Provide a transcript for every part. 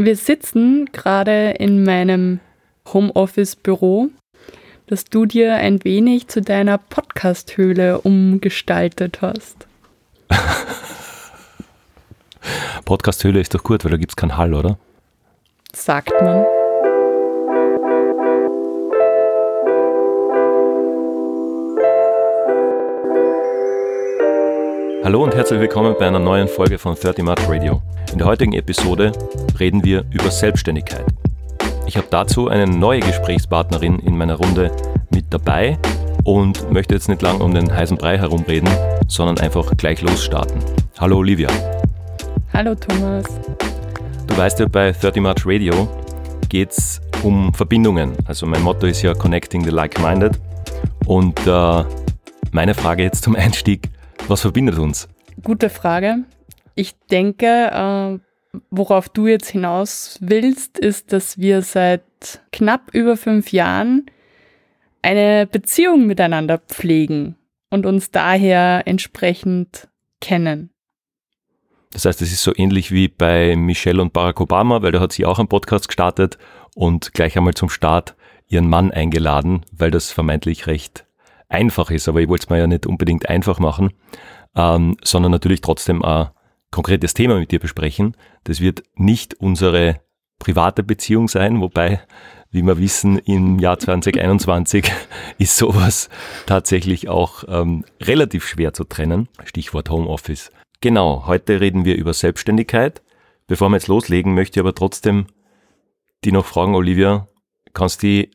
Wir sitzen gerade in meinem Homeoffice-Büro, das du dir ein wenig zu deiner Podcast-Höhle umgestaltet hast. Podcast-Höhle ist doch gut, weil da gibt es keinen Hall, oder? Sagt man. Hallo und herzlich willkommen bei einer neuen Folge von 30 March Radio. In der heutigen Episode reden wir über Selbstständigkeit. Ich habe dazu eine neue Gesprächspartnerin in meiner Runde mit dabei und möchte jetzt nicht lang um den heißen Brei herumreden, sondern einfach gleich losstarten. Hallo Olivia. Hallo Thomas. Du weißt ja, bei 30 March Radio geht es um Verbindungen. Also mein Motto ist ja Connecting the Like-Minded. Und äh, meine Frage jetzt zum Einstieg, was verbindet uns? Gute Frage. Ich denke, äh, worauf du jetzt hinaus willst, ist, dass wir seit knapp über fünf Jahren eine Beziehung miteinander pflegen und uns daher entsprechend kennen. Das heißt, es ist so ähnlich wie bei Michelle und Barack Obama, weil da hat sie auch einen Podcast gestartet und gleich einmal zum Start ihren Mann eingeladen, weil das vermeintlich recht einfach ist, aber ich wollte es mir ja nicht unbedingt einfach machen, ähm, sondern natürlich trotzdem ein konkretes Thema mit dir besprechen. Das wird nicht unsere private Beziehung sein, wobei, wie wir wissen, im Jahr 2021 ist sowas tatsächlich auch ähm, relativ schwer zu trennen. Stichwort Homeoffice. Genau, heute reden wir über Selbstständigkeit. Bevor wir jetzt loslegen, möchte ich aber trotzdem die noch fragen, Olivia, kannst du dich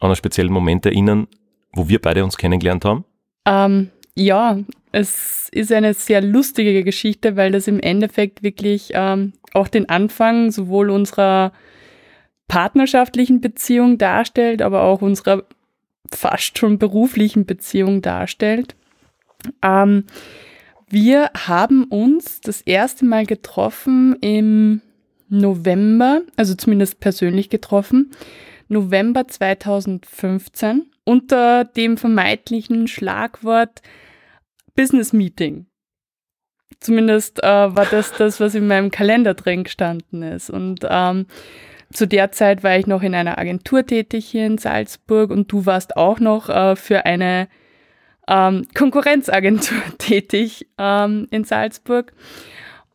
an einen speziellen Moment erinnern, wo wir beide uns kennengelernt haben? Ähm, ja, es ist eine sehr lustige Geschichte, weil das im Endeffekt wirklich ähm, auch den Anfang sowohl unserer partnerschaftlichen Beziehung darstellt, aber auch unserer fast schon beruflichen Beziehung darstellt. Ähm, wir haben uns das erste Mal getroffen im November, also zumindest persönlich getroffen, November 2015 unter dem vermeintlichen Schlagwort Business Meeting. Zumindest äh, war das das, was in meinem Kalender drin gestanden ist. Und ähm, zu der Zeit war ich noch in einer Agentur tätig hier in Salzburg und du warst auch noch äh, für eine ähm, Konkurrenzagentur tätig ähm, in Salzburg.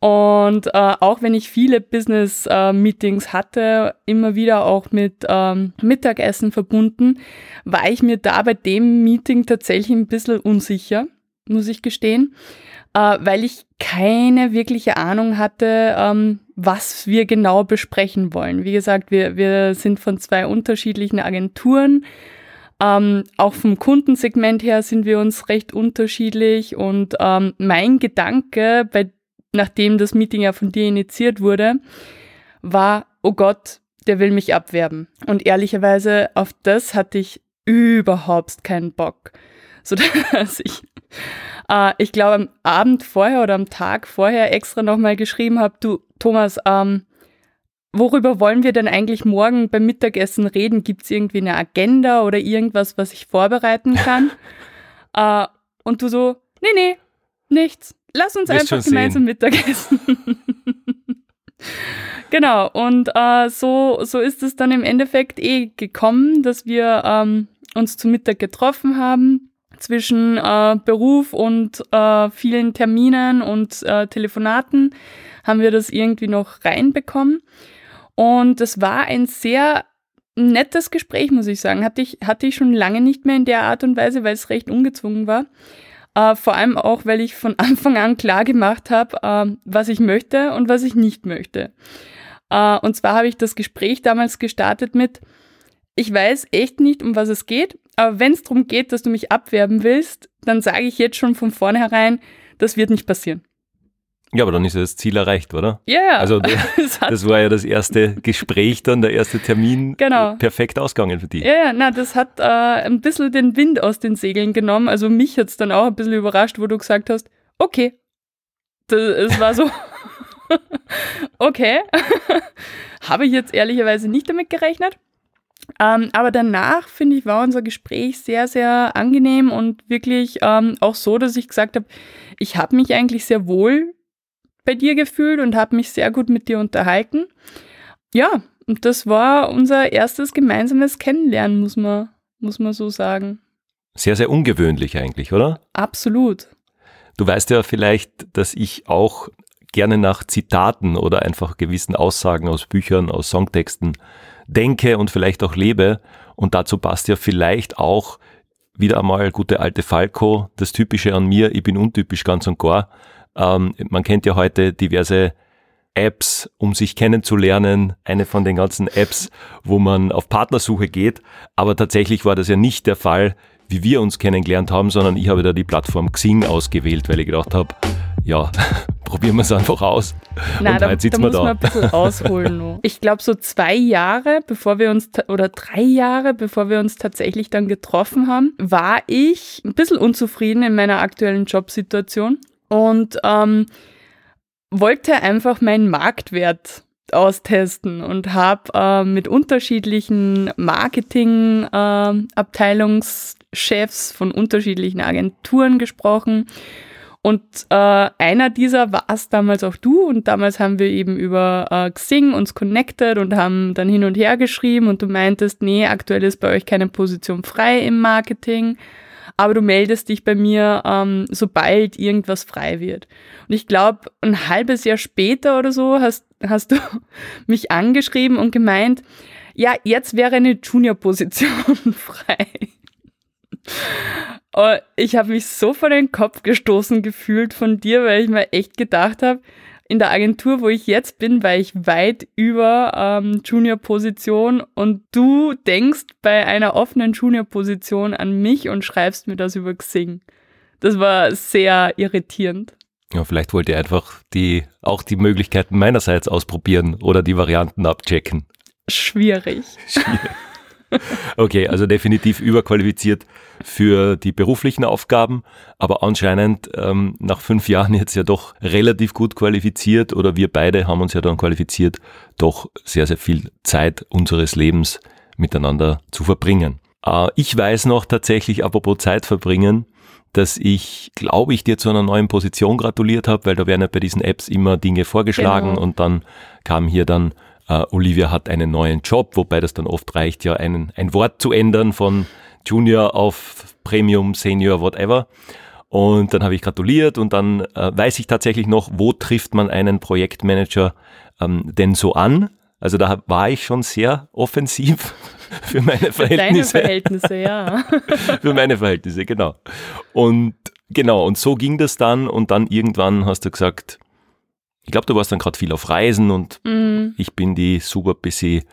Und äh, auch wenn ich viele Business-Meetings äh, hatte, immer wieder auch mit ähm, Mittagessen verbunden, war ich mir da bei dem Meeting tatsächlich ein bisschen unsicher, muss ich gestehen, äh, weil ich keine wirkliche Ahnung hatte, ähm, was wir genau besprechen wollen. Wie gesagt, wir, wir sind von zwei unterschiedlichen Agenturen. Ähm, auch vom Kundensegment her sind wir uns recht unterschiedlich und ähm, mein Gedanke bei nachdem das Meeting ja von dir initiiert wurde, war, oh Gott, der will mich abwerben. Und ehrlicherweise auf das hatte ich überhaupt keinen Bock. So dass ich, äh, ich glaube, am Abend vorher oder am Tag vorher extra nochmal geschrieben habe, du, Thomas, ähm, worüber wollen wir denn eigentlich morgen beim Mittagessen reden? Gibt es irgendwie eine Agenda oder irgendwas, was ich vorbereiten kann? äh, und du so, nee, nee, nichts. Lass uns Wirst einfach gemeinsam Mittagessen. genau, und äh, so, so ist es dann im Endeffekt eh gekommen, dass wir ähm, uns zu Mittag getroffen haben. Zwischen äh, Beruf und äh, vielen Terminen und äh, Telefonaten haben wir das irgendwie noch reinbekommen. Und es war ein sehr nettes Gespräch, muss ich sagen. Hatte ich, hatte ich schon lange nicht mehr in der Art und Weise, weil es recht ungezwungen war. Äh, vor allem auch, weil ich von Anfang an klar gemacht habe, äh, was ich möchte und was ich nicht möchte. Äh, und zwar habe ich das Gespräch damals gestartet mit, ich weiß echt nicht, um was es geht, aber wenn es darum geht, dass du mich abwerben willst, dann sage ich jetzt schon von vornherein, das wird nicht passieren. Ja, aber dann ist ja das Ziel erreicht, oder? Ja, yeah, Also das, das war ja das erste Gespräch dann, der erste Termin. Genau. Perfekt ausgegangen für dich. Ja, ja, na, das hat äh, ein bisschen den Wind aus den Segeln genommen. Also mich hat es dann auch ein bisschen überrascht, wo du gesagt hast, okay. Das, es war so, okay. Habe ich jetzt ehrlicherweise nicht damit gerechnet. Ähm, aber danach, finde ich, war unser Gespräch sehr, sehr angenehm und wirklich ähm, auch so, dass ich gesagt habe, ich habe mich eigentlich sehr wohl bei dir gefühlt und habe mich sehr gut mit dir unterhalten. ja, und das war unser erstes gemeinsames Kennenlernen, muss man, muss man so sagen. Sehr, sehr ungewöhnlich eigentlich, oder? Absolut. Du weißt ja vielleicht, dass ich auch gerne nach Zitaten oder einfach gewissen Aussagen aus Büchern, aus Songtexten denke und vielleicht auch lebe. Und dazu passt ja vielleicht auch wieder einmal gute alte Falco, das Typische an mir, ich bin untypisch ganz und gar. Ähm, man kennt ja heute diverse Apps, um sich kennenzulernen, eine von den ganzen Apps, wo man auf Partnersuche geht. Aber tatsächlich war das ja nicht der Fall, wie wir uns kennengelernt haben, sondern ich habe da die Plattform Xing ausgewählt, weil ich gedacht habe, ja, probieren wir es einfach aus. Nein, und da, da muss da. man ein bisschen ausholen. Noch. Ich glaube, so zwei Jahre, bevor wir uns, oder drei Jahre, bevor wir uns tatsächlich dann getroffen haben, war ich ein bisschen unzufrieden in meiner aktuellen Jobsituation und ähm, wollte einfach meinen Marktwert austesten und habe äh, mit unterschiedlichen Marketing-Abteilungschefs äh, von unterschiedlichen Agenturen gesprochen. Und äh, einer dieser war es damals auch du. Und damals haben wir eben über äh, Xing uns connected und haben dann hin und her geschrieben. Und du meintest, nee, aktuell ist bei euch keine Position frei im Marketing aber du meldest dich bei mir, ähm, sobald irgendwas frei wird. Und ich glaube, ein halbes Jahr später oder so hast, hast du mich angeschrieben und gemeint, ja, jetzt wäre eine Junior-Position frei. Und ich habe mich so vor den Kopf gestoßen gefühlt von dir, weil ich mir echt gedacht habe, in der Agentur, wo ich jetzt bin, war ich weit über ähm, Junior-Position und du denkst bei einer offenen Junior-Position an mich und schreibst mir das über Xing. Das war sehr irritierend. Ja, vielleicht wollt ihr einfach die, auch die Möglichkeiten meinerseits ausprobieren oder die Varianten abchecken. Schwierig. Schwierig. Okay, also definitiv überqualifiziert für die beruflichen Aufgaben, aber anscheinend ähm, nach fünf Jahren jetzt ja doch relativ gut qualifiziert oder wir beide haben uns ja dann qualifiziert, doch sehr, sehr viel Zeit unseres Lebens miteinander zu verbringen. Äh, ich weiß noch tatsächlich, apropos Zeit verbringen, dass ich, glaube ich, dir zu einer neuen Position gratuliert habe, weil da werden ja bei diesen Apps immer Dinge vorgeschlagen genau. und dann kam hier dann Uh, Olivia hat einen neuen Job, wobei das dann oft reicht, ja einen, ein Wort zu ändern von Junior auf Premium, Senior, whatever. Und dann habe ich gratuliert und dann äh, weiß ich tatsächlich noch, wo trifft man einen Projektmanager ähm, denn so an. Also da war ich schon sehr offensiv für meine Verhältnisse. Für deine Verhältnisse, ja. für meine Verhältnisse, genau. Und genau, und so ging das dann und dann irgendwann hast du gesagt, ich glaube, du warst dann gerade viel auf Reisen und mhm. ich bin die super busy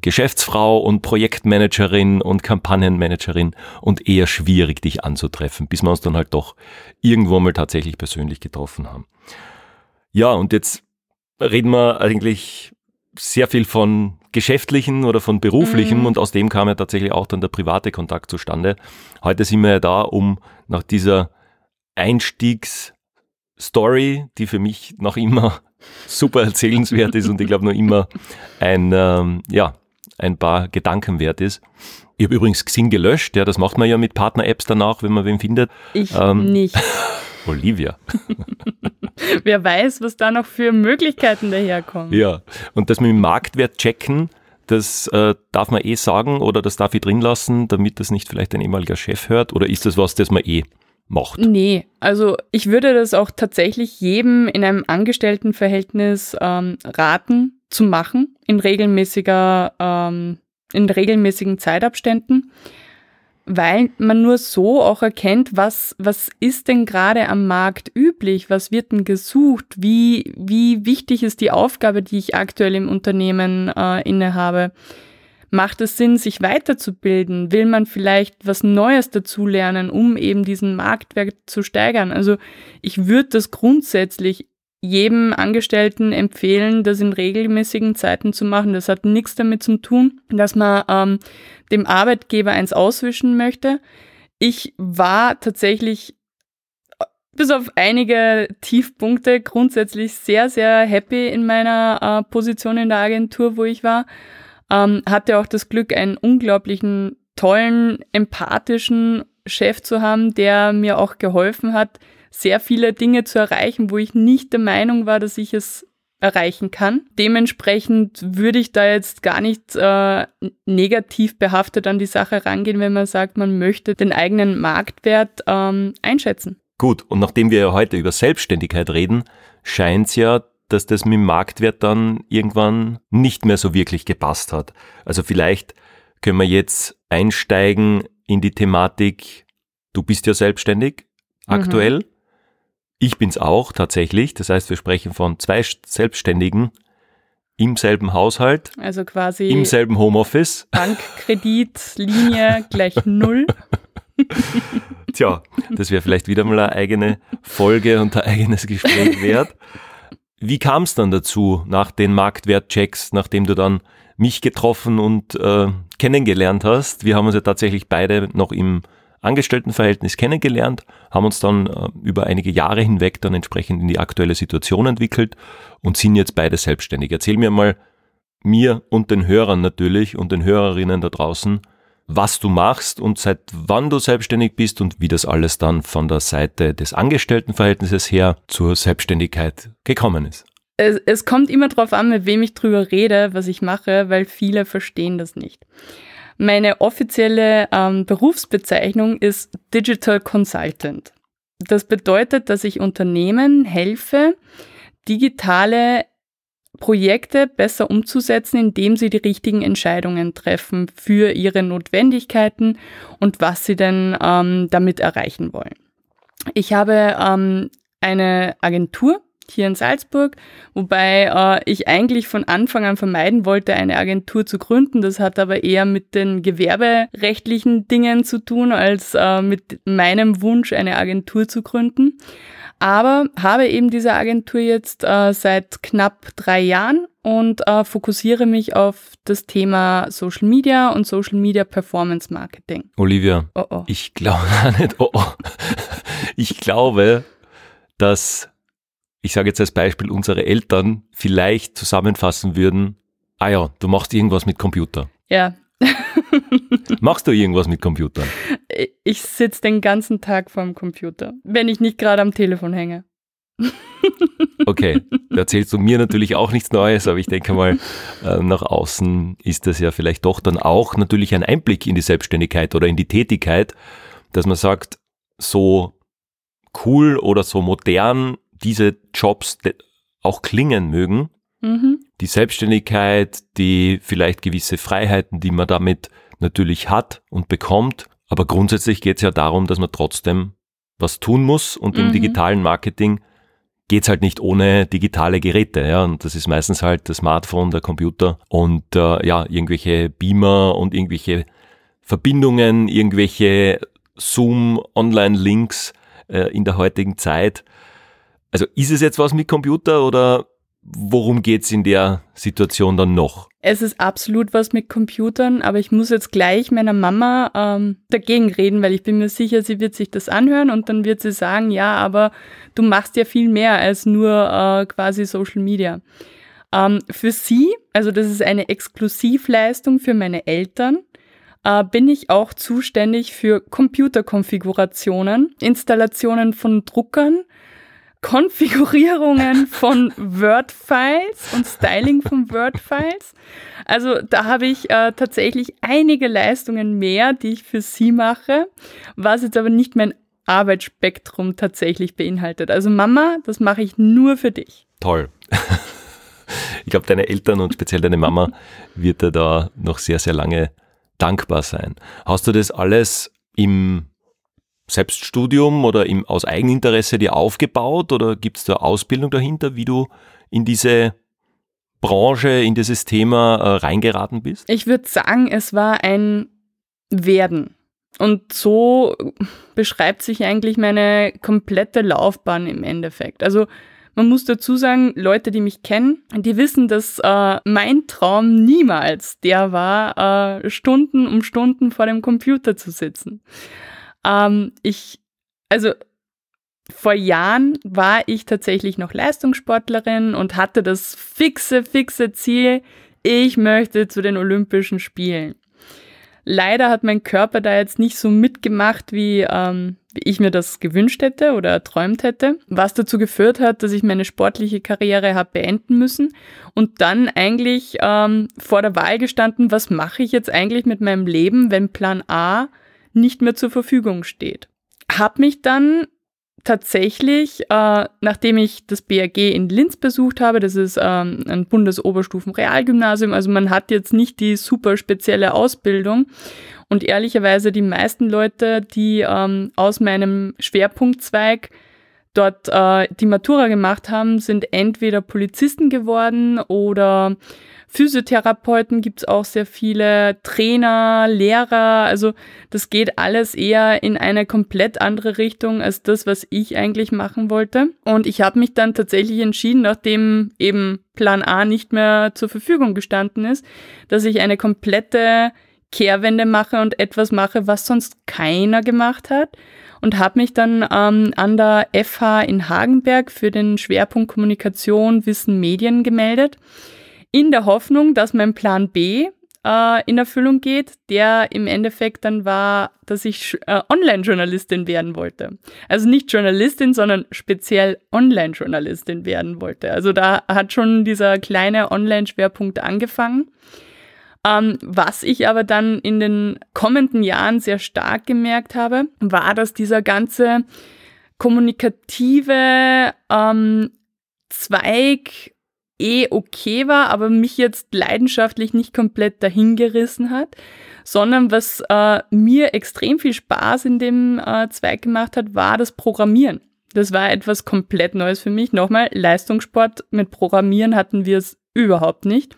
Geschäftsfrau und Projektmanagerin und Kampagnenmanagerin und eher schwierig, dich anzutreffen, bis wir uns dann halt doch irgendwo mal tatsächlich persönlich getroffen haben. Ja, und jetzt reden wir eigentlich sehr viel von geschäftlichen oder von beruflichen mhm. und aus dem kam ja tatsächlich auch dann der private Kontakt zustande. Heute sind wir ja da, um nach dieser Einstiegsstory, die für mich noch immer super erzählenswert ist und ich glaube noch immer ein, ähm, ja, ein paar Gedanken wert ist. Ich habe übrigens Xing gelöscht, ja, das macht man ja mit Partner-Apps danach, wenn man wen findet. Ich ähm, nicht. Olivia. Wer weiß, was da noch für Möglichkeiten daherkommen. Ja, und das mit dem Marktwert checken, das äh, darf man eh sagen oder das darf ich drin lassen, damit das nicht vielleicht ein ehemaliger Chef hört? Oder ist das was, das man eh macht? Nee, also ich würde das auch tatsächlich jedem in einem Angestelltenverhältnis ähm, raten zu machen, in regelmäßiger, ähm, in regelmäßigen Zeitabständen weil man nur so auch erkennt, was, was ist denn gerade am Markt üblich, was wird denn gesucht, wie, wie wichtig ist die Aufgabe, die ich aktuell im Unternehmen äh, innehabe. Macht es Sinn, sich weiterzubilden? Will man vielleicht was Neues dazulernen, um eben diesen Marktwert zu steigern? Also ich würde das grundsätzlich jedem Angestellten empfehlen, das in regelmäßigen Zeiten zu machen. Das hat nichts damit zu tun, dass man ähm, dem Arbeitgeber eins auswischen möchte. Ich war tatsächlich äh, bis auf einige Tiefpunkte grundsätzlich sehr, sehr happy in meiner äh, Position in der Agentur, wo ich war. Ähm, hatte auch das Glück, einen unglaublichen, tollen, empathischen Chef zu haben, der mir auch geholfen hat, sehr viele Dinge zu erreichen, wo ich nicht der Meinung war, dass ich es erreichen kann. Dementsprechend würde ich da jetzt gar nicht äh, negativ behaftet an die Sache rangehen, wenn man sagt, man möchte den eigenen Marktwert ähm, einschätzen. Gut, und nachdem wir ja heute über Selbstständigkeit reden, scheint es ja, dass das mit dem Marktwert dann irgendwann nicht mehr so wirklich gepasst hat. Also vielleicht können wir jetzt einsteigen in die Thematik, du bist ja selbstständig aktuell. Mhm. Ich bin's auch tatsächlich. Das heißt, wir sprechen von zwei Selbstständigen im selben Haushalt. Also quasi im selben Homeoffice. Bankkreditlinie gleich null. Tja, das wäre vielleicht wieder mal eine eigene Folge und ein eigenes Gespräch wert. Wie kam es dann dazu, nach den Marktwertchecks, nachdem du dann mich getroffen und äh, kennengelernt hast? Wir haben uns ja tatsächlich beide noch im Angestelltenverhältnis kennengelernt, haben uns dann äh, über einige Jahre hinweg dann entsprechend in die aktuelle Situation entwickelt und sind jetzt beide selbstständig. Erzähl mir mal, mir und den Hörern natürlich und den Hörerinnen da draußen, was du machst und seit wann du selbstständig bist und wie das alles dann von der Seite des Angestelltenverhältnisses her zur Selbstständigkeit gekommen ist. Es, es kommt immer darauf an, mit wem ich drüber rede, was ich mache, weil viele verstehen das nicht. Meine offizielle ähm, Berufsbezeichnung ist Digital Consultant. Das bedeutet, dass ich Unternehmen helfe, digitale Projekte besser umzusetzen, indem sie die richtigen Entscheidungen treffen für ihre Notwendigkeiten und was sie denn ähm, damit erreichen wollen. Ich habe ähm, eine Agentur, hier in Salzburg, wobei äh, ich eigentlich von Anfang an vermeiden wollte, eine Agentur zu gründen. Das hat aber eher mit den gewerberechtlichen Dingen zu tun, als äh, mit meinem Wunsch, eine Agentur zu gründen. Aber habe eben diese Agentur jetzt äh, seit knapp drei Jahren und äh, fokussiere mich auf das Thema Social Media und Social Media Performance Marketing. Olivia, oh oh. ich glaube nicht, oh oh. ich glaube, dass ich sage jetzt als Beispiel, unsere Eltern vielleicht zusammenfassen würden, ah ja, du machst irgendwas mit Computer. Ja. Machst du irgendwas mit Computern? Ich sitze den ganzen Tag vorm Computer, wenn ich nicht gerade am Telefon hänge. Okay, da erzählst du mir natürlich auch nichts Neues, aber ich denke mal, äh, nach außen ist das ja vielleicht doch dann auch natürlich ein Einblick in die Selbstständigkeit oder in die Tätigkeit, dass man sagt, so cool oder so modern diese Jobs auch klingen mögen. Mhm. Die Selbstständigkeit, die vielleicht gewisse Freiheiten, die man damit natürlich hat und bekommt. Aber grundsätzlich geht es ja darum, dass man trotzdem was tun muss und mhm. im digitalen Marketing geht es halt nicht ohne digitale Geräte. Ja? Und das ist meistens halt das Smartphone, der Computer und äh, ja, irgendwelche Beamer und irgendwelche Verbindungen, irgendwelche Zoom-Online-Links äh, in der heutigen Zeit. Also ist es jetzt was mit Computer oder worum geht's in der Situation dann noch? Es ist absolut was mit Computern, aber ich muss jetzt gleich meiner Mama ähm, dagegen reden, weil ich bin mir sicher, sie wird sich das anhören und dann wird sie sagen, ja, aber du machst ja viel mehr als nur äh, quasi Social Media. Ähm, für sie, also das ist eine Exklusivleistung für meine Eltern, äh, bin ich auch zuständig für Computerkonfigurationen, Installationen von Druckern, Konfigurierungen von Word-Files und Styling von Word-Files. Also da habe ich äh, tatsächlich einige Leistungen mehr, die ich für Sie mache, was jetzt aber nicht mein Arbeitsspektrum tatsächlich beinhaltet. Also Mama, das mache ich nur für dich. Toll. Ich glaube, deine Eltern und speziell deine Mama wird dir da noch sehr, sehr lange dankbar sein. Hast du das alles im Selbststudium oder im, aus Eigeninteresse dir aufgebaut oder gibt es da Ausbildung dahinter, wie du in diese Branche, in dieses Thema äh, reingeraten bist? Ich würde sagen, es war ein Werden. Und so beschreibt sich eigentlich meine komplette Laufbahn im Endeffekt. Also man muss dazu sagen, Leute, die mich kennen, die wissen, dass äh, mein Traum niemals der war, äh, Stunden um Stunden vor dem Computer zu sitzen. Ähm, ich, also vor Jahren war ich tatsächlich noch Leistungssportlerin und hatte das fixe, fixe Ziel, ich möchte zu den Olympischen Spielen. Leider hat mein Körper da jetzt nicht so mitgemacht, wie, ähm, wie ich mir das gewünscht hätte oder erträumt hätte, was dazu geführt hat, dass ich meine sportliche Karriere habe beenden müssen und dann eigentlich ähm, vor der Wahl gestanden, was mache ich jetzt eigentlich mit meinem Leben, wenn Plan A nicht mehr zur Verfügung steht. Hab mich dann tatsächlich, äh, nachdem ich das BRG in Linz besucht habe, das ist ähm, ein Bundesoberstufen-Realgymnasium, also man hat jetzt nicht die super spezielle Ausbildung. Und ehrlicherweise die meisten Leute, die ähm, aus meinem Schwerpunktzweig dort äh, die Matura gemacht haben, sind entweder Polizisten geworden oder Physiotherapeuten gibt's auch sehr viele, Trainer, Lehrer, also das geht alles eher in eine komplett andere Richtung als das, was ich eigentlich machen wollte. Und ich habe mich dann tatsächlich entschieden, nachdem eben Plan A nicht mehr zur Verfügung gestanden ist, dass ich eine komplette Kehrwende mache und etwas mache, was sonst keiner gemacht hat. Und habe mich dann ähm, an der FH in Hagenberg für den Schwerpunkt Kommunikation, Wissen, Medien gemeldet in der Hoffnung, dass mein Plan B äh, in Erfüllung geht, der im Endeffekt dann war, dass ich äh, Online-Journalistin werden wollte. Also nicht Journalistin, sondern speziell Online-Journalistin werden wollte. Also da hat schon dieser kleine Online-Schwerpunkt angefangen. Ähm, was ich aber dann in den kommenden Jahren sehr stark gemerkt habe, war, dass dieser ganze kommunikative ähm, Zweig eh okay war, aber mich jetzt leidenschaftlich nicht komplett dahingerissen hat, sondern was äh, mir extrem viel Spaß in dem äh, Zweig gemacht hat, war das Programmieren. Das war etwas komplett Neues für mich. Nochmal, Leistungssport mit Programmieren hatten wir es überhaupt nicht.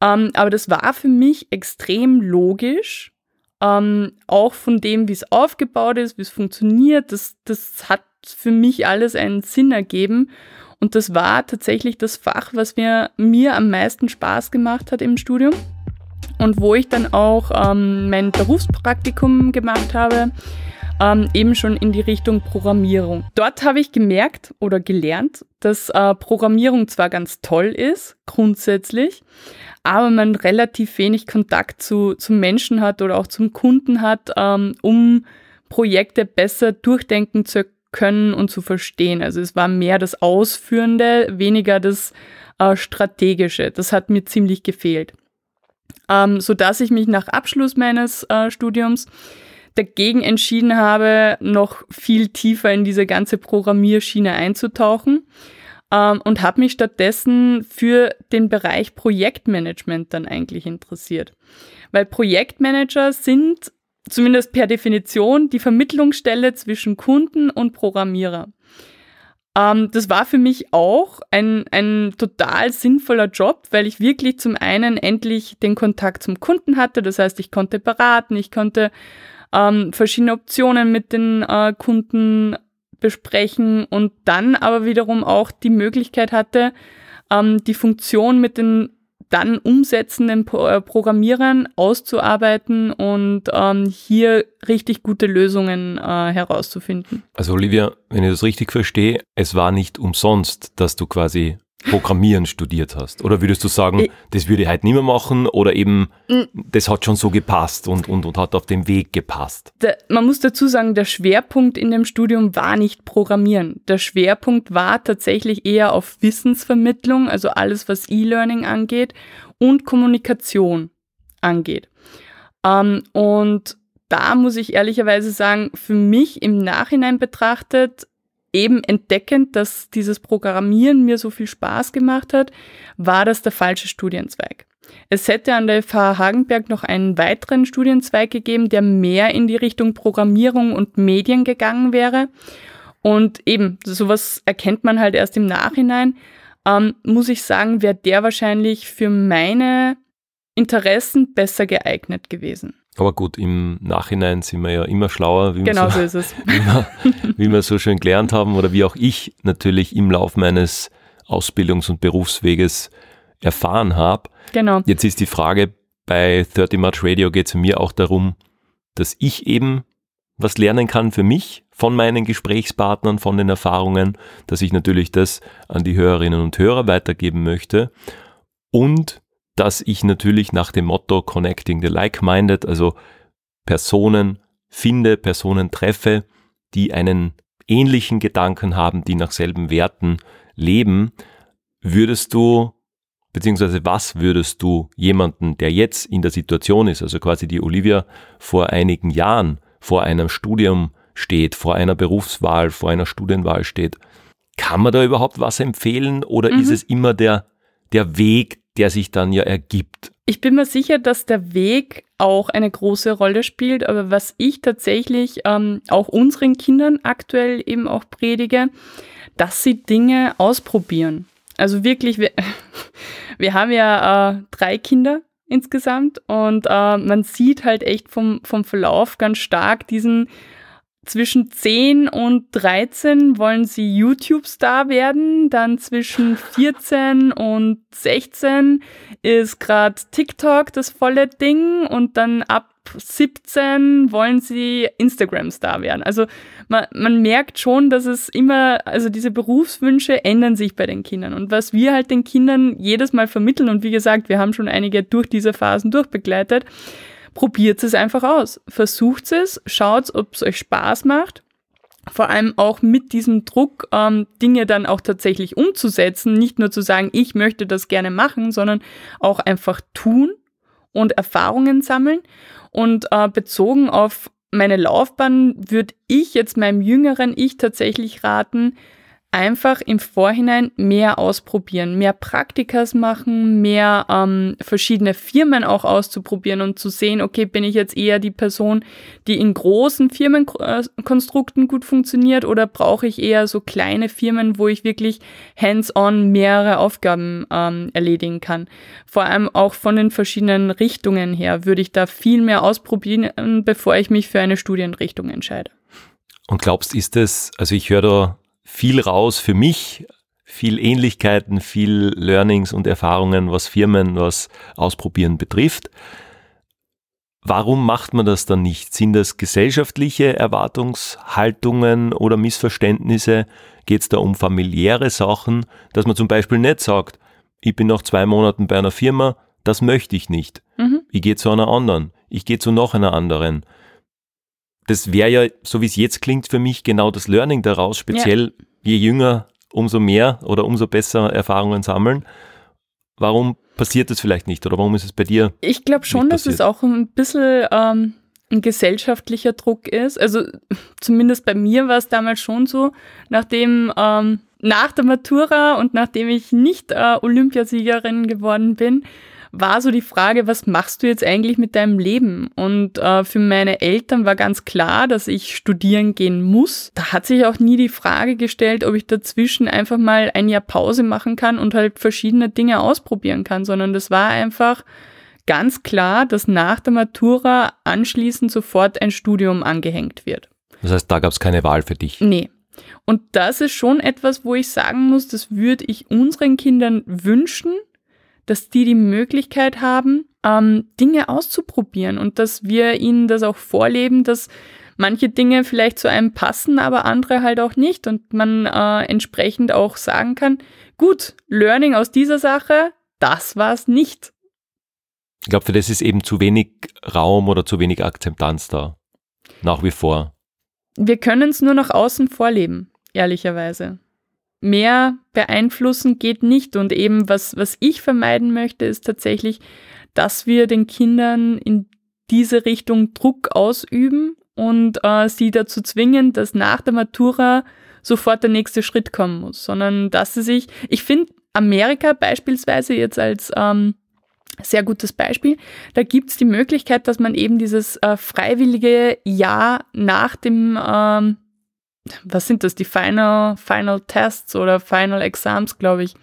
Ähm, aber das war für mich extrem logisch. Ähm, auch von dem, wie es aufgebaut ist, wie es funktioniert. Das, das hat für mich alles einen Sinn ergeben. Und das war tatsächlich das Fach, was mir, mir am meisten Spaß gemacht hat im Studium und wo ich dann auch ähm, mein Berufspraktikum gemacht habe, ähm, eben schon in die Richtung Programmierung. Dort habe ich gemerkt oder gelernt, dass äh, Programmierung zwar ganz toll ist, grundsätzlich, aber man relativ wenig Kontakt zu, zu Menschen hat oder auch zum Kunden hat, ähm, um Projekte besser durchdenken zu können und zu verstehen. Also es war mehr das Ausführende, weniger das äh, Strategische. Das hat mir ziemlich gefehlt. Ähm, so dass ich mich nach Abschluss meines äh, Studiums dagegen entschieden habe, noch viel tiefer in diese ganze Programmierschiene einzutauchen ähm, und habe mich stattdessen für den Bereich Projektmanagement dann eigentlich interessiert. Weil Projektmanager sind zumindest per Definition, die Vermittlungsstelle zwischen Kunden und Programmierer. Ähm, das war für mich auch ein, ein total sinnvoller Job, weil ich wirklich zum einen endlich den Kontakt zum Kunden hatte. Das heißt, ich konnte beraten, ich konnte ähm, verschiedene Optionen mit den äh, Kunden besprechen und dann aber wiederum auch die Möglichkeit hatte, ähm, die Funktion mit den dann umsetzenden äh, Programmierern auszuarbeiten und ähm, hier richtig gute Lösungen äh, herauszufinden. Also Olivia, wenn ich das richtig verstehe, es war nicht umsonst, dass du quasi Programmieren studiert hast? Oder würdest du sagen, ich, das würde ich halt nicht mehr machen oder eben, das hat schon so gepasst und, und, und hat auf dem Weg gepasst? Der, man muss dazu sagen, der Schwerpunkt in dem Studium war nicht Programmieren. Der Schwerpunkt war tatsächlich eher auf Wissensvermittlung, also alles, was E-Learning angeht und Kommunikation angeht. Ähm, und da muss ich ehrlicherweise sagen, für mich im Nachhinein betrachtet, eben entdeckend, dass dieses Programmieren mir so viel Spaß gemacht hat, war das der falsche Studienzweig. Es hätte an der FH Hagenberg noch einen weiteren Studienzweig gegeben, der mehr in die Richtung Programmierung und Medien gegangen wäre. Und eben, sowas erkennt man halt erst im Nachhinein. Ähm, muss ich sagen, wäre der wahrscheinlich für meine Interessen besser geeignet gewesen. Aber gut, im Nachhinein sind wir ja immer schlauer, wie, genau wir, so, so wie, wir, wie wir so schön gelernt haben oder wie auch ich natürlich im Lauf meines Ausbildungs- und Berufsweges erfahren habe. Genau. Jetzt ist die Frage, bei 30 March Radio geht es mir auch darum, dass ich eben was lernen kann für mich von meinen Gesprächspartnern, von den Erfahrungen, dass ich natürlich das an die Hörerinnen und Hörer weitergeben möchte und dass ich natürlich nach dem Motto Connecting the Like-Minded, also Personen finde, Personen treffe, die einen ähnlichen Gedanken haben, die nach selben Werten leben, würdest du, beziehungsweise was würdest du jemanden, der jetzt in der Situation ist, also quasi die Olivia vor einigen Jahren vor einem Studium steht, vor einer Berufswahl, vor einer Studienwahl steht, kann man da überhaupt was empfehlen oder mhm. ist es immer der, der Weg, der sich dann ja ergibt? Ich bin mir sicher, dass der Weg auch eine große Rolle spielt, aber was ich tatsächlich ähm, auch unseren Kindern aktuell eben auch predige, dass sie Dinge ausprobieren. Also wirklich, wir, wir haben ja äh, drei Kinder insgesamt und äh, man sieht halt echt vom, vom Verlauf ganz stark diesen zwischen 10 und 13 wollen sie YouTube-Star werden. Dann zwischen 14 und 16 ist gerade TikTok das volle Ding. Und dann ab 17 wollen sie Instagram-Star werden. Also man, man merkt schon, dass es immer, also diese Berufswünsche ändern sich bei den Kindern. Und was wir halt den Kindern jedes Mal vermitteln, und wie gesagt, wir haben schon einige durch diese Phasen durchbegleitet, probiert es einfach aus. Versucht es, schaut, ob es euch Spaß macht. Vor allem auch mit diesem Druck, ähm, Dinge dann auch tatsächlich umzusetzen. Nicht nur zu sagen, ich möchte das gerne machen, sondern auch einfach tun und Erfahrungen sammeln. Und äh, bezogen auf meine Laufbahn würde ich jetzt meinem jüngeren Ich tatsächlich raten, einfach im Vorhinein mehr ausprobieren, mehr Praktikas machen, mehr ähm, verschiedene Firmen auch auszuprobieren und zu sehen, okay, bin ich jetzt eher die Person, die in großen Firmenkonstrukten gut funktioniert oder brauche ich eher so kleine Firmen, wo ich wirklich hands-on mehrere Aufgaben ähm, erledigen kann. Vor allem auch von den verschiedenen Richtungen her würde ich da viel mehr ausprobieren, bevor ich mich für eine Studienrichtung entscheide. Und glaubst, ist es, also ich höre da viel raus für mich, viel Ähnlichkeiten, viel Learnings und Erfahrungen, was Firmen, was Ausprobieren betrifft. Warum macht man das dann nicht? Sind das gesellschaftliche Erwartungshaltungen oder Missverständnisse? Geht es da um familiäre Sachen, dass man zum Beispiel nicht sagt, ich bin nach zwei Monaten bei einer Firma, das möchte ich nicht. Mhm. Ich gehe zu einer anderen, ich gehe zu noch einer anderen das wäre ja, so wie es jetzt klingt, für mich genau das Learning daraus, speziell ja. je jünger, umso mehr oder umso besser Erfahrungen sammeln. Warum passiert das vielleicht nicht oder warum ist es bei dir? Ich glaube schon, dass es auch ein bisschen ähm, ein gesellschaftlicher Druck ist. Also zumindest bei mir war es damals schon so, nachdem ähm, nach der Matura und nachdem ich nicht äh, Olympiasiegerin geworden bin, war so die Frage, was machst du jetzt eigentlich mit deinem Leben? Und äh, für meine Eltern war ganz klar, dass ich studieren gehen muss. Da hat sich auch nie die Frage gestellt, ob ich dazwischen einfach mal ein Jahr Pause machen kann und halt verschiedene Dinge ausprobieren kann, sondern das war einfach ganz klar, dass nach der Matura anschließend sofort ein Studium angehängt wird. Das heißt, da gab es keine Wahl für dich? Nee. Und das ist schon etwas, wo ich sagen muss, das würde ich unseren Kindern wünschen, dass die die Möglichkeit haben, ähm, Dinge auszuprobieren und dass wir ihnen das auch vorleben, dass manche Dinge vielleicht zu einem passen, aber andere halt auch nicht und man äh, entsprechend auch sagen kann, gut, Learning aus dieser Sache, das war es nicht. Ich glaube, für das ist eben zu wenig Raum oder zu wenig Akzeptanz da. Nach wie vor. Wir können es nur nach außen vorleben, ehrlicherweise mehr beeinflussen geht nicht. Und eben, was, was ich vermeiden möchte, ist tatsächlich, dass wir den Kindern in diese Richtung Druck ausüben und äh, sie dazu zwingen, dass nach der Matura sofort der nächste Schritt kommen muss, sondern dass sie sich, ich finde Amerika beispielsweise jetzt als ähm, sehr gutes Beispiel, da gibt's die Möglichkeit, dass man eben dieses äh, freiwillige Jahr nach dem ähm, was sind das, die Final, Final Tests oder Final Exams, glaube ich,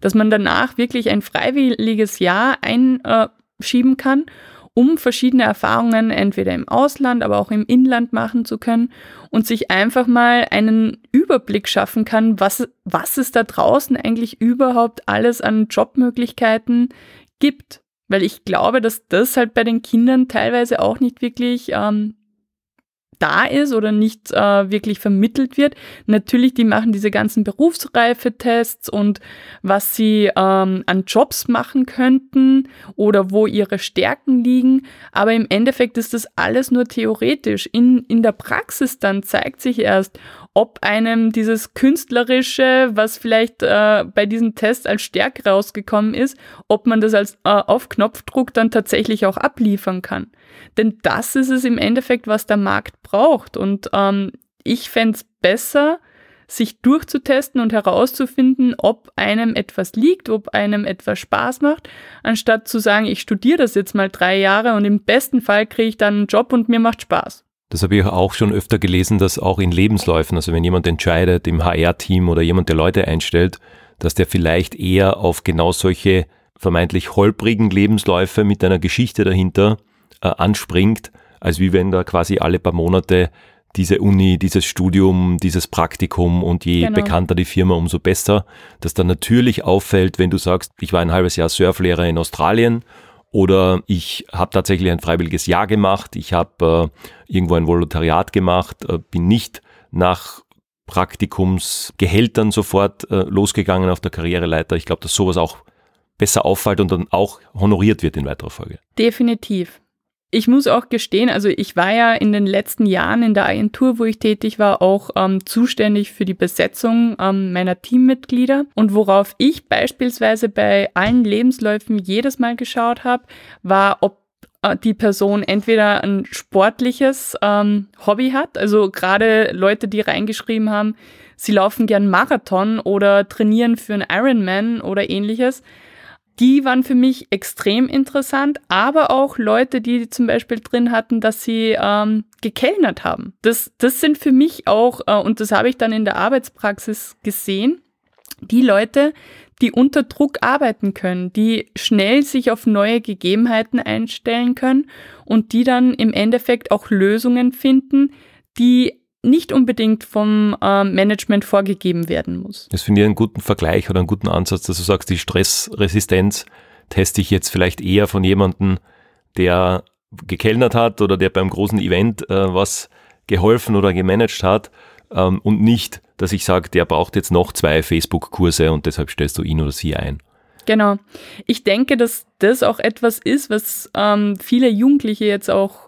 dass man danach wirklich ein freiwilliges Jahr einschieben kann, um verschiedene Erfahrungen entweder im Ausland, aber auch im Inland machen zu können und sich einfach mal einen Überblick schaffen kann, was, was es da draußen eigentlich überhaupt alles an Jobmöglichkeiten gibt. Weil ich glaube, dass das halt bei den Kindern teilweise auch nicht wirklich ähm, da ist oder nicht äh, wirklich vermittelt wird. Natürlich, die machen diese ganzen Berufsreifetests und was sie ähm, an Jobs machen könnten oder wo ihre Stärken liegen. Aber im Endeffekt ist das alles nur theoretisch. In, in der Praxis dann zeigt sich erst, ob einem dieses Künstlerische, was vielleicht äh, bei diesem Test als Stärke rausgekommen ist, ob man das als äh, auf Knopfdruck dann tatsächlich auch abliefern kann. Denn das ist es im Endeffekt, was der Markt braucht. Und ähm, ich fände es besser, sich durchzutesten und herauszufinden, ob einem etwas liegt, ob einem etwas Spaß macht, anstatt zu sagen, ich studiere das jetzt mal drei Jahre und im besten Fall kriege ich dann einen Job und mir macht Spaß. Das habe ich auch schon öfter gelesen, dass auch in Lebensläufen, also wenn jemand entscheidet im HR-Team oder jemand, der Leute einstellt, dass der vielleicht eher auf genau solche vermeintlich holprigen Lebensläufe mit einer Geschichte dahinter äh, anspringt, als wie wenn da quasi alle paar Monate diese Uni, dieses Studium, dieses Praktikum und je genau. bekannter die Firma, umso besser. Dass dann natürlich auffällt, wenn du sagst, ich war ein halbes Jahr Surflehrer in Australien oder ich habe tatsächlich ein freiwilliges Jahr gemacht, ich habe äh, irgendwo ein Volontariat gemacht, äh, bin nicht nach Praktikumsgehältern sofort äh, losgegangen auf der Karriereleiter. Ich glaube, dass sowas auch besser auffällt und dann auch honoriert wird in weiterer Folge. Definitiv ich muss auch gestehen, also ich war ja in den letzten Jahren in der Agentur, wo ich tätig war, auch ähm, zuständig für die Besetzung ähm, meiner Teammitglieder. Und worauf ich beispielsweise bei allen Lebensläufen jedes Mal geschaut habe, war, ob äh, die Person entweder ein sportliches ähm, Hobby hat, also gerade Leute, die reingeschrieben haben, sie laufen gern Marathon oder trainieren für einen Ironman oder ähnliches die waren für mich extrem interessant, aber auch Leute, die zum Beispiel drin hatten, dass sie ähm, gekellnert haben. Das, das sind für mich auch, äh, und das habe ich dann in der Arbeitspraxis gesehen, die Leute, die unter Druck arbeiten können, die schnell sich auf neue Gegebenheiten einstellen können und die dann im Endeffekt auch Lösungen finden, die nicht unbedingt vom äh, Management vorgegeben werden muss. Das finde ich einen guten Vergleich oder einen guten Ansatz, dass du sagst, die Stressresistenz teste ich jetzt vielleicht eher von jemandem, der gekellnert hat oder der beim großen Event äh, was geholfen oder gemanagt hat ähm, und nicht, dass ich sage, der braucht jetzt noch zwei Facebook-Kurse und deshalb stellst du ihn oder sie ein. Genau. Ich denke, dass das auch etwas ist, was ähm, viele Jugendliche jetzt auch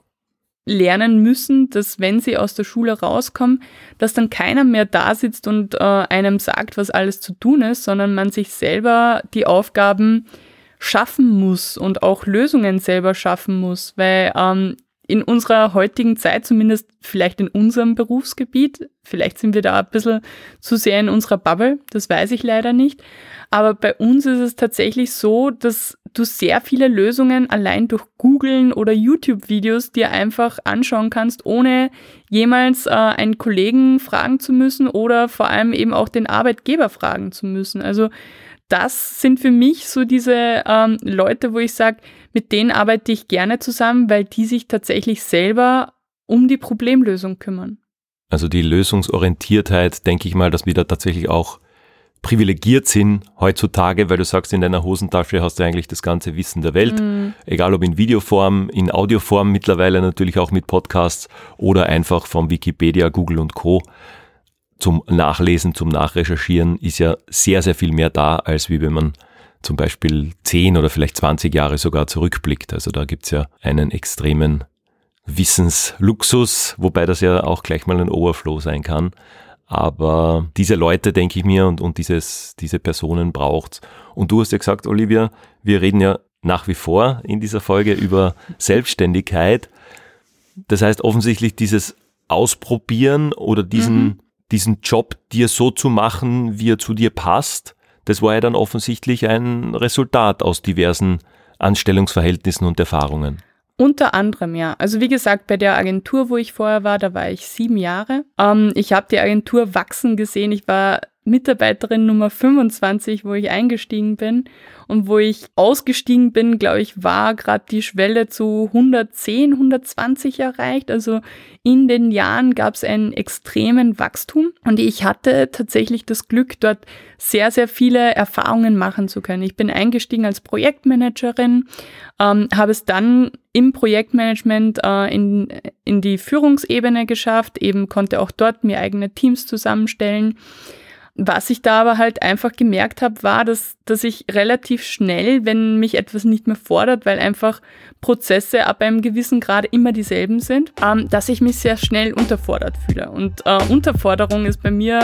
lernen müssen, dass wenn sie aus der Schule rauskommen, dass dann keiner mehr da sitzt und äh, einem sagt, was alles zu tun ist, sondern man sich selber die Aufgaben schaffen muss und auch Lösungen selber schaffen muss, weil ähm, in unserer heutigen Zeit, zumindest vielleicht in unserem Berufsgebiet, vielleicht sind wir da ein bisschen zu sehr in unserer Bubble, das weiß ich leider nicht, aber bei uns ist es tatsächlich so, dass du sehr viele Lösungen allein durch Googlen oder YouTube-Videos dir einfach anschauen kannst, ohne jemals äh, einen Kollegen fragen zu müssen oder vor allem eben auch den Arbeitgeber fragen zu müssen. Also das sind für mich so diese ähm, Leute, wo ich sage, mit denen arbeite ich gerne zusammen, weil die sich tatsächlich selber um die Problemlösung kümmern. Also die Lösungsorientiertheit, denke ich mal, dass wir da tatsächlich auch privilegiert sind heutzutage, weil du sagst, in deiner Hosentasche hast du eigentlich das ganze Wissen der Welt, mhm. egal ob in Videoform, in Audioform, mittlerweile natürlich auch mit Podcasts oder einfach vom Wikipedia, Google und Co. Zum Nachlesen, zum Nachrecherchieren ist ja sehr, sehr viel mehr da, als wie wenn man zum Beispiel 10 oder vielleicht 20 Jahre sogar zurückblickt. Also da gibt's ja einen extremen Wissensluxus, wobei das ja auch gleich mal ein Overflow sein kann. Aber diese Leute, denke ich mir, und, und dieses, diese Personen braucht's. Und du hast ja gesagt, Olivia, wir reden ja nach wie vor in dieser Folge über Selbstständigkeit. Das heißt offensichtlich dieses Ausprobieren oder diesen, mhm. diesen Job dir so zu machen, wie er zu dir passt, das war ja dann offensichtlich ein Resultat aus diversen Anstellungsverhältnissen und Erfahrungen. Unter anderem, ja. Also wie gesagt, bei der Agentur, wo ich vorher war, da war ich sieben Jahre. Ähm, ich habe die Agentur wachsen gesehen. Ich war Mitarbeiterin Nummer 25, wo ich eingestiegen bin. Und wo ich ausgestiegen bin, glaube ich, war gerade die Schwelle zu 110, 120 erreicht. Also in den Jahren gab es einen extremen Wachstum. Und ich hatte tatsächlich das Glück, dort sehr, sehr viele Erfahrungen machen zu können. Ich bin eingestiegen als Projektmanagerin, ähm, habe es dann im Projektmanagement äh, in, in die Führungsebene geschafft, eben konnte auch dort mir eigene Teams zusammenstellen. Was ich da aber halt einfach gemerkt habe, war, dass, dass ich relativ schnell, wenn mich etwas nicht mehr fordert, weil einfach Prozesse ab einem gewissen Grad immer dieselben sind, ähm, dass ich mich sehr schnell unterfordert fühle. Und äh, Unterforderung ist bei mir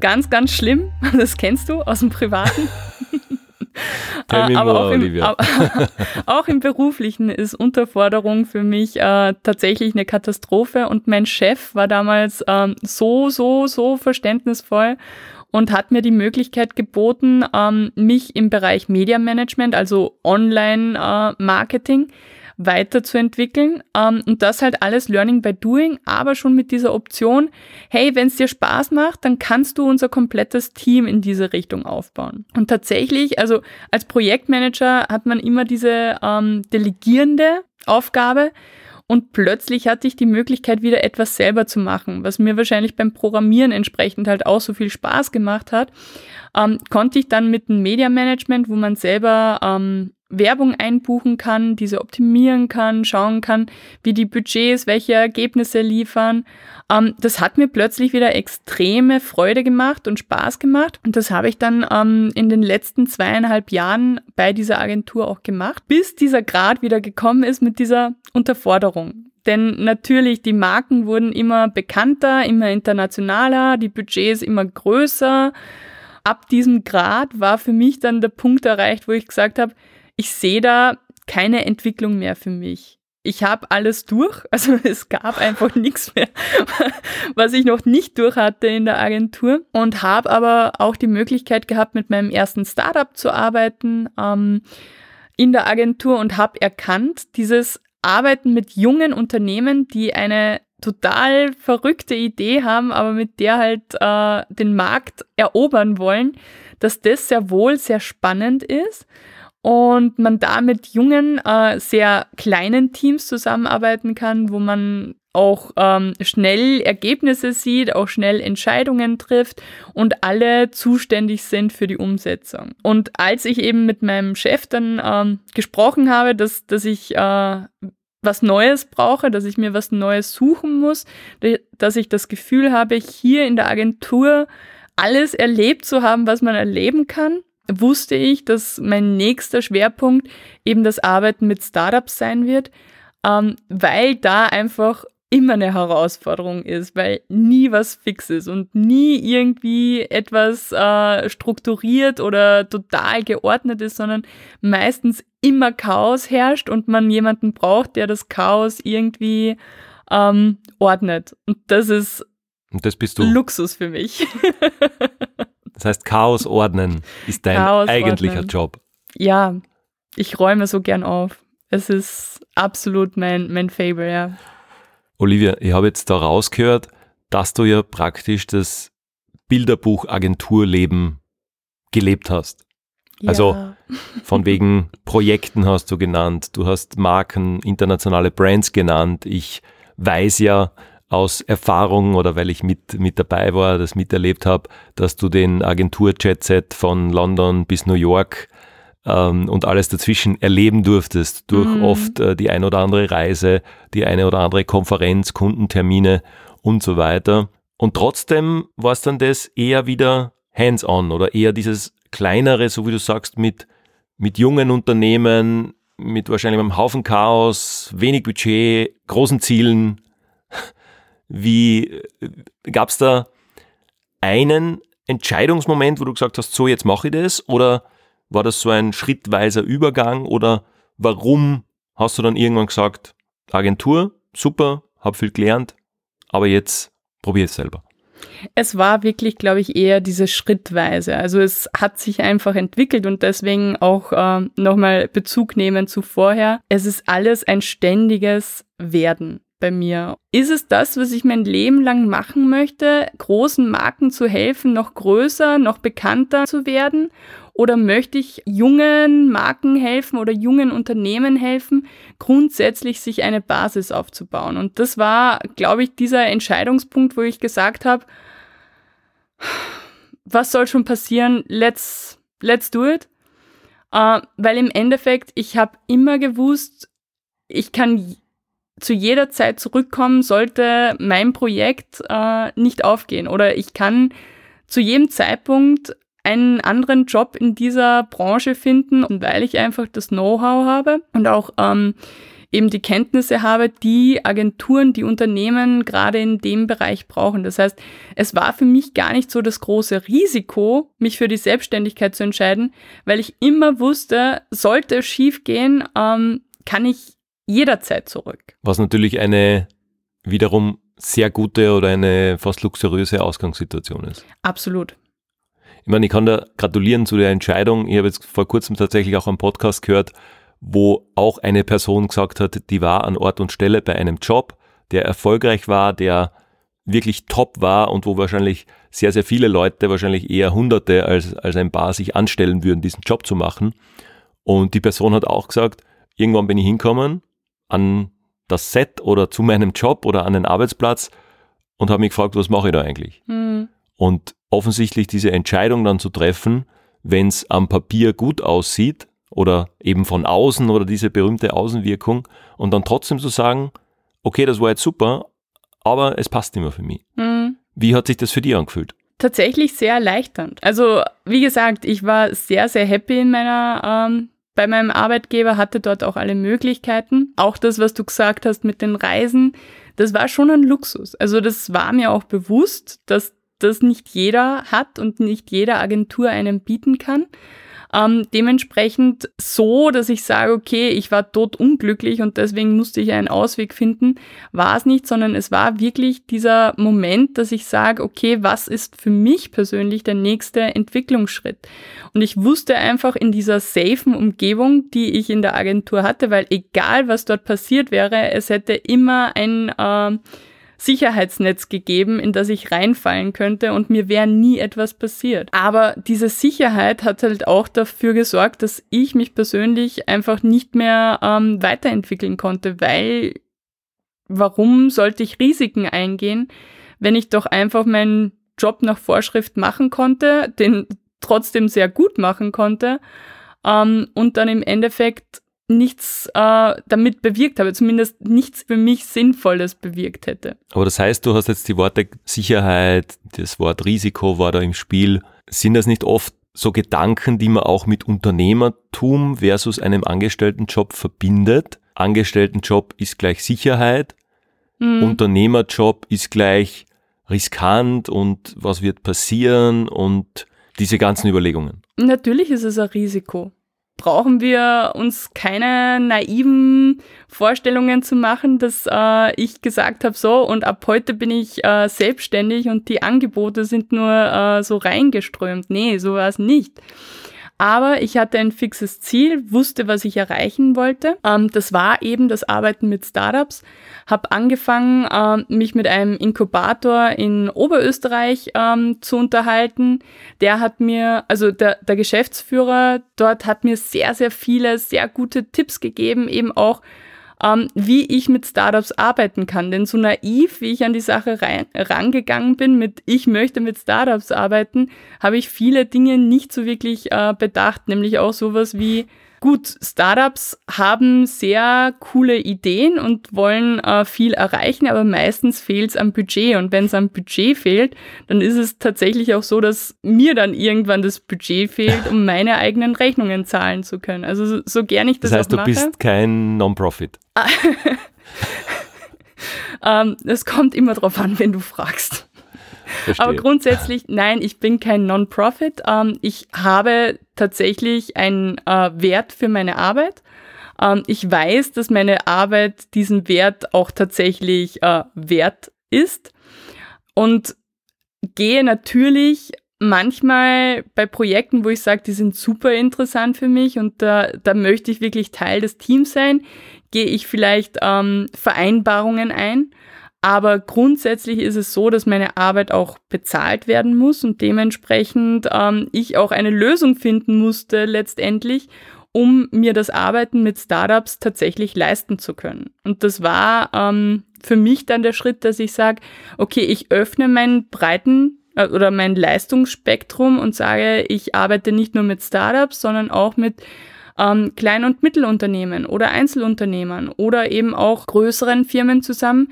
ganz, ganz schlimm. Das kennst du aus dem Privaten. Tell aber more, auch, im, aber, auch, im, Beruflichen ist Unterforderung für mich äh, tatsächlich eine Katastrophe. Und mein Chef war damals ähm, so, so, so verständnisvoll und hat mir die Möglichkeit geboten, ähm, mich im Bereich Media Management, also Online-Marketing, äh, weiterzuentwickeln. Ähm, und das halt alles Learning by Doing, aber schon mit dieser Option, hey, wenn es dir Spaß macht, dann kannst du unser komplettes Team in diese Richtung aufbauen. Und tatsächlich, also als Projektmanager hat man immer diese ähm, delegierende Aufgabe. Und plötzlich hatte ich die Möglichkeit, wieder etwas selber zu machen, was mir wahrscheinlich beim Programmieren entsprechend halt auch so viel Spaß gemacht hat. Ähm, konnte ich dann mit dem Media Management, wo man selber ähm, Werbung einbuchen kann, diese optimieren kann, schauen kann, wie die Budgets, welche Ergebnisse liefern. Ähm, das hat mir plötzlich wieder extreme Freude gemacht und Spaß gemacht. Und das habe ich dann ähm, in den letzten zweieinhalb Jahren bei dieser Agentur auch gemacht, bis dieser Grad wieder gekommen ist mit dieser Unterforderung. Denn natürlich, die Marken wurden immer bekannter, immer internationaler, die Budgets immer größer. Ab diesem Grad war für mich dann der Punkt erreicht, wo ich gesagt habe, ich sehe da keine Entwicklung mehr für mich. Ich habe alles durch, also es gab einfach nichts mehr, was ich noch nicht durch hatte in der Agentur. Und habe aber auch die Möglichkeit gehabt, mit meinem ersten Startup zu arbeiten ähm, in der Agentur und habe erkannt, dieses Arbeiten mit jungen Unternehmen, die eine total verrückte Idee haben, aber mit der halt äh, den Markt erobern wollen, dass das sehr wohl sehr spannend ist und man da mit jungen, äh, sehr kleinen Teams zusammenarbeiten kann, wo man auch ähm, schnell Ergebnisse sieht, auch schnell Entscheidungen trifft und alle zuständig sind für die Umsetzung. Und als ich eben mit meinem Chef dann ähm, gesprochen habe, dass, dass ich äh, was Neues brauche, dass ich mir was Neues suchen muss, dass ich das Gefühl habe, hier in der Agentur alles erlebt zu haben, was man erleben kann wusste ich, dass mein nächster Schwerpunkt eben das Arbeiten mit Startups sein wird, ähm, weil da einfach immer eine Herausforderung ist, weil nie was fix ist und nie irgendwie etwas äh, strukturiert oder total geordnet ist, sondern meistens immer Chaos herrscht und man jemanden braucht, der das Chaos irgendwie ähm, ordnet. Und das ist und das bist du. Luxus für mich. Das heißt, Chaos ordnen ist dein Chaos eigentlicher ordnen. Job. Ja, ich räume so gern auf. Es ist absolut mein, mein Fable, ja. Olivia, ich habe jetzt da rausgehört, dass du ja praktisch das Bilderbuch-Agenturleben gelebt hast. Ja. Also von wegen Projekten hast du genannt, du hast Marken, internationale Brands genannt. Ich weiß ja, aus Erfahrung oder weil ich mit, mit dabei war, das miterlebt habe, dass du den Agentur-Jet-Set von London bis New York ähm, und alles dazwischen erleben durftest, durch mhm. oft äh, die eine oder andere Reise, die eine oder andere Konferenz, Kundentermine und so weiter. Und trotzdem war es dann das eher wieder hands-on oder eher dieses kleinere, so wie du sagst, mit, mit jungen Unternehmen, mit wahrscheinlich einem Haufen Chaos, wenig Budget, großen Zielen, wie gab es da einen Entscheidungsmoment, wo du gesagt hast, so jetzt mache ich das? Oder war das so ein schrittweiser Übergang? Oder warum hast du dann irgendwann gesagt, Agentur, super, hab viel gelernt, aber jetzt probier es selber? Es war wirklich, glaube ich, eher diese Schrittweise. Also es hat sich einfach entwickelt und deswegen auch äh, nochmal Bezug nehmen zu vorher. Es ist alles ein ständiges Werden bei mir? Ist es das, was ich mein Leben lang machen möchte, großen Marken zu helfen, noch größer, noch bekannter zu werden? Oder möchte ich jungen Marken helfen oder jungen Unternehmen helfen, grundsätzlich sich eine Basis aufzubauen? Und das war, glaube ich, dieser Entscheidungspunkt, wo ich gesagt habe, was soll schon passieren? Let's, let's do it. Uh, weil im Endeffekt, ich habe immer gewusst, ich kann zu jeder Zeit zurückkommen, sollte mein Projekt uh, nicht aufgehen. Oder ich kann zu jedem Zeitpunkt einen anderen Job in dieser Branche finden, weil ich einfach das Know-how habe und auch ähm, eben die Kenntnisse habe, die Agenturen, die Unternehmen gerade in dem Bereich brauchen. Das heißt, es war für mich gar nicht so das große Risiko, mich für die Selbstständigkeit zu entscheiden, weil ich immer wusste, sollte es schief gehen, ähm, kann ich jederzeit zurück. Was natürlich eine wiederum sehr gute oder eine fast luxuriöse Ausgangssituation ist. Absolut. Ich meine, ich kann da gratulieren zu der Entscheidung. Ich habe jetzt vor kurzem tatsächlich auch einen Podcast gehört, wo auch eine Person gesagt hat, die war an Ort und Stelle bei einem Job, der erfolgreich war, der wirklich top war und wo wahrscheinlich sehr, sehr viele Leute, wahrscheinlich eher Hunderte als, als ein paar sich anstellen würden, diesen Job zu machen. Und die Person hat auch gesagt, irgendwann bin ich hinkommen an das Set oder zu meinem Job oder an den Arbeitsplatz und habe mich gefragt, was mache ich da eigentlich? Mhm. Und offensichtlich diese Entscheidung dann zu treffen, wenn es am Papier gut aussieht oder eben von außen oder diese berühmte Außenwirkung und dann trotzdem zu sagen, okay, das war jetzt super, aber es passt nicht mehr für mich. Mhm. Wie hat sich das für dich angefühlt? Tatsächlich sehr erleichternd. Also wie gesagt, ich war sehr, sehr happy in meiner ähm, bei meinem Arbeitgeber, hatte dort auch alle Möglichkeiten. Auch das, was du gesagt hast mit den Reisen, das war schon ein Luxus. Also das war mir auch bewusst, dass das nicht jeder hat und nicht jede Agentur einem bieten kann. Ähm, dementsprechend so, dass ich sage, okay, ich war tot unglücklich und deswegen musste ich einen Ausweg finden, war es nicht, sondern es war wirklich dieser Moment, dass ich sage, okay, was ist für mich persönlich der nächste Entwicklungsschritt? Und ich wusste einfach in dieser safen Umgebung, die ich in der Agentur hatte, weil egal was dort passiert wäre, es hätte immer ein äh, Sicherheitsnetz gegeben, in das ich reinfallen könnte und mir wäre nie etwas passiert. Aber diese Sicherheit hat halt auch dafür gesorgt, dass ich mich persönlich einfach nicht mehr ähm, weiterentwickeln konnte, weil warum sollte ich Risiken eingehen, wenn ich doch einfach meinen Job nach Vorschrift machen konnte, den trotzdem sehr gut machen konnte ähm, und dann im Endeffekt nichts äh, damit bewirkt habe, zumindest nichts für mich Sinnvolles bewirkt hätte. Aber das heißt, du hast jetzt die Worte Sicherheit, das Wort Risiko war da im Spiel. Sind das nicht oft so Gedanken, die man auch mit Unternehmertum versus einem Angestelltenjob verbindet? Angestelltenjob ist gleich Sicherheit, mhm. Unternehmerjob ist gleich riskant und was wird passieren und diese ganzen Überlegungen. Natürlich ist es ein Risiko brauchen wir uns keine naiven Vorstellungen zu machen, dass äh, ich gesagt habe, so und ab heute bin ich äh, selbstständig und die Angebote sind nur äh, so reingeströmt. Nee, so war es nicht. Aber ich hatte ein fixes Ziel, wusste, was ich erreichen wollte. Ähm, das war eben das Arbeiten mit Startups. Habe angefangen, ähm, mich mit einem Inkubator in Oberösterreich ähm, zu unterhalten. Der hat mir, also der, der Geschäftsführer dort hat mir sehr, sehr viele, sehr gute Tipps gegeben, eben auch ähm, wie ich mit Startups arbeiten kann. Denn so naiv, wie ich an die Sache rein, rangegangen bin mit, ich möchte mit Startups arbeiten, habe ich viele Dinge nicht so wirklich äh, bedacht, nämlich auch sowas wie, Gut, Startups haben sehr coole Ideen und wollen äh, viel erreichen, aber meistens fehlt es am Budget. Und wenn es am Budget fehlt, dann ist es tatsächlich auch so, dass mir dann irgendwann das Budget fehlt, um meine eigenen Rechnungen zahlen zu können. Also so, so gern ich das, das heißt, auch mache. du bist kein Non-Profit. ähm, es kommt immer darauf an, wenn du fragst. Aber grundsätzlich, nein, ich bin kein Non-Profit. Ähm, ich habe tatsächlich einen äh, Wert für meine Arbeit. Ähm, ich weiß, dass meine Arbeit diesen Wert auch tatsächlich äh, wert ist und gehe natürlich manchmal bei Projekten, wo ich sage, die sind super interessant für mich und da, da möchte ich wirklich Teil des Teams sein, gehe ich vielleicht ähm, Vereinbarungen ein. Aber grundsätzlich ist es so, dass meine Arbeit auch bezahlt werden muss und dementsprechend ähm, ich auch eine Lösung finden musste letztendlich, um mir das Arbeiten mit Startups tatsächlich leisten zu können. Und das war ähm, für mich dann der Schritt, dass ich sage, okay, ich öffne meinen breiten äh, oder mein Leistungsspektrum und sage, ich arbeite nicht nur mit Startups, sondern auch mit ähm, Klein- und Mittelunternehmen oder Einzelunternehmern oder eben auch größeren Firmen zusammen,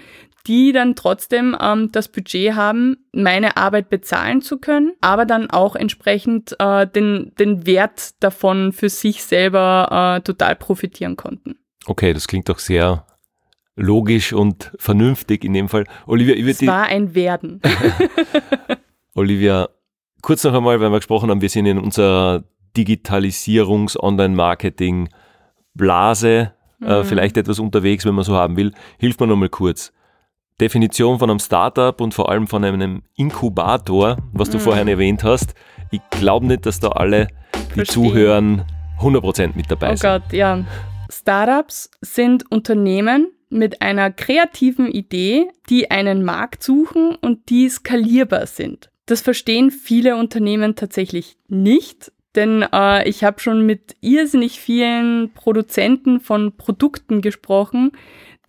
die dann trotzdem ähm, das Budget haben, meine Arbeit bezahlen zu können, aber dann auch entsprechend äh, den, den Wert davon für sich selber äh, total profitieren konnten. Okay, das klingt doch sehr logisch und vernünftig in dem Fall. Olivia, ich es war ein Werden. Olivia, kurz noch einmal, weil wir gesprochen haben, wir sind in unserer Digitalisierungs-, Online-Marketing-Blase äh, mhm. äh, vielleicht etwas unterwegs, wenn man so haben will. Hilf mir noch mal kurz. Definition von einem Startup und vor allem von einem Inkubator, was du mhm. vorhin erwähnt hast. Ich glaube nicht, dass da alle, die Verstehen. zuhören, 100% mit dabei oh sind. Oh Gott, ja. Startups sind Unternehmen mit einer kreativen Idee, die einen Markt suchen und die skalierbar sind. Das verstehen viele Unternehmen tatsächlich nicht, denn äh, ich habe schon mit irrsinnig vielen Produzenten von Produkten gesprochen,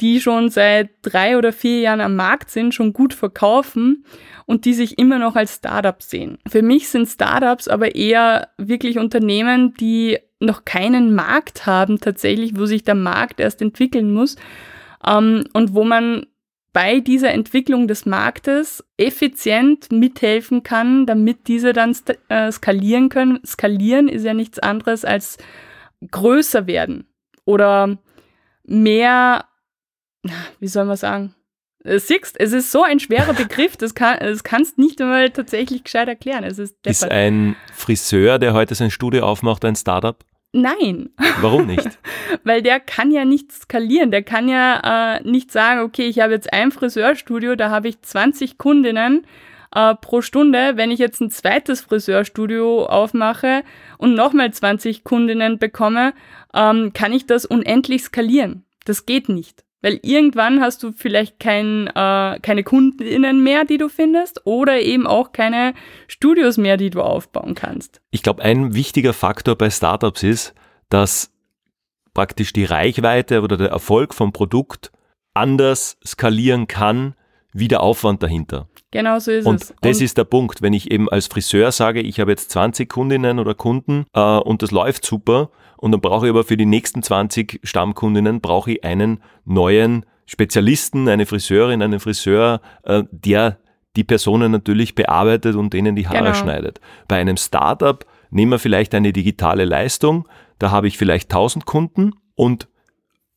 die schon seit drei oder vier Jahren am Markt sind, schon gut verkaufen und die sich immer noch als Startups sehen. Für mich sind Startups aber eher wirklich Unternehmen, die noch keinen Markt haben tatsächlich, wo sich der Markt erst entwickeln muss ähm, und wo man bei dieser Entwicklung des Marktes effizient mithelfen kann, damit diese dann äh, skalieren können. Skalieren ist ja nichts anderes als größer werden oder mehr wie soll man sagen? Äh, siehst, es ist so ein schwerer Begriff, das, kann, das kannst nicht einmal tatsächlich gescheit erklären. Es ist, ist ein Friseur, der heute sein Studio aufmacht, ein Startup? Nein. Warum nicht? Weil der kann ja nicht skalieren. Der kann ja äh, nicht sagen, okay, ich habe jetzt ein Friseurstudio, da habe ich 20 Kundinnen äh, pro Stunde. Wenn ich jetzt ein zweites Friseurstudio aufmache und nochmal 20 Kundinnen bekomme, ähm, kann ich das unendlich skalieren. Das geht nicht. Weil irgendwann hast du vielleicht kein, äh, keine Kundinnen mehr, die du findest, oder eben auch keine Studios mehr, die du aufbauen kannst. Ich glaube, ein wichtiger Faktor bei Startups ist, dass praktisch die Reichweite oder der Erfolg vom Produkt anders skalieren kann, wie der Aufwand dahinter. Genau so ist und es. Das und ist der Punkt. Wenn ich eben als Friseur sage, ich habe jetzt 20 Kundinnen oder Kunden äh, und das läuft super, und dann brauche ich aber für die nächsten 20 Stammkundinnen brauche ich einen neuen Spezialisten, eine Friseurin, einen Friseur, äh, der die Personen natürlich bearbeitet und denen die Haare genau. schneidet. Bei einem Startup nehmen wir vielleicht eine digitale Leistung, da habe ich vielleicht 1000 Kunden und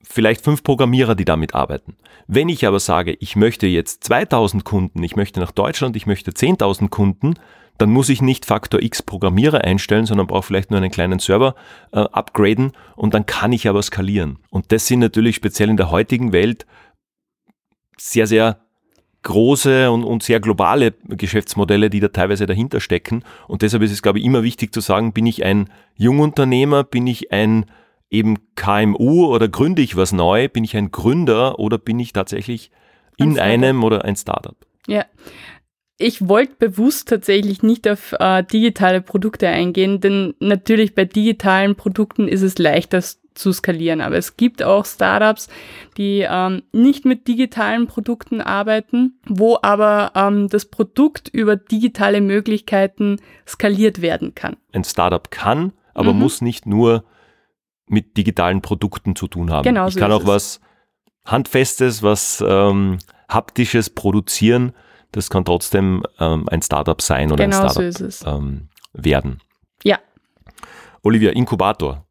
vielleicht fünf Programmierer, die damit arbeiten. Wenn ich aber sage, ich möchte jetzt 2000 Kunden, ich möchte nach Deutschland, ich möchte 10.000 Kunden, dann muss ich nicht Faktor X Programmierer einstellen, sondern brauche vielleicht nur einen kleinen Server äh, upgraden und dann kann ich aber skalieren. Und das sind natürlich speziell in der heutigen Welt sehr, sehr große und, und sehr globale Geschäftsmodelle, die da teilweise dahinter stecken. Und deshalb ist es, glaube ich, immer wichtig zu sagen, bin ich ein Jungunternehmer, bin ich ein eben KMU oder gründe ich was neu, bin ich ein Gründer oder bin ich tatsächlich in einem oder ein Startup? Ja, ich wollte bewusst tatsächlich nicht auf äh, digitale Produkte eingehen, denn natürlich bei digitalen Produkten ist es leichter zu skalieren. Aber es gibt auch Startups, die ähm, nicht mit digitalen Produkten arbeiten, wo aber ähm, das Produkt über digitale Möglichkeiten skaliert werden kann. Ein Startup kann, aber mhm. muss nicht nur mit digitalen Produkten zu tun haben. Genau ich so kann auch es. was Handfestes, was ähm, Haptisches produzieren das kann trotzdem ähm, ein Startup sein oder genau ein Startup so ähm, werden. Ja. Olivia, Inkubator.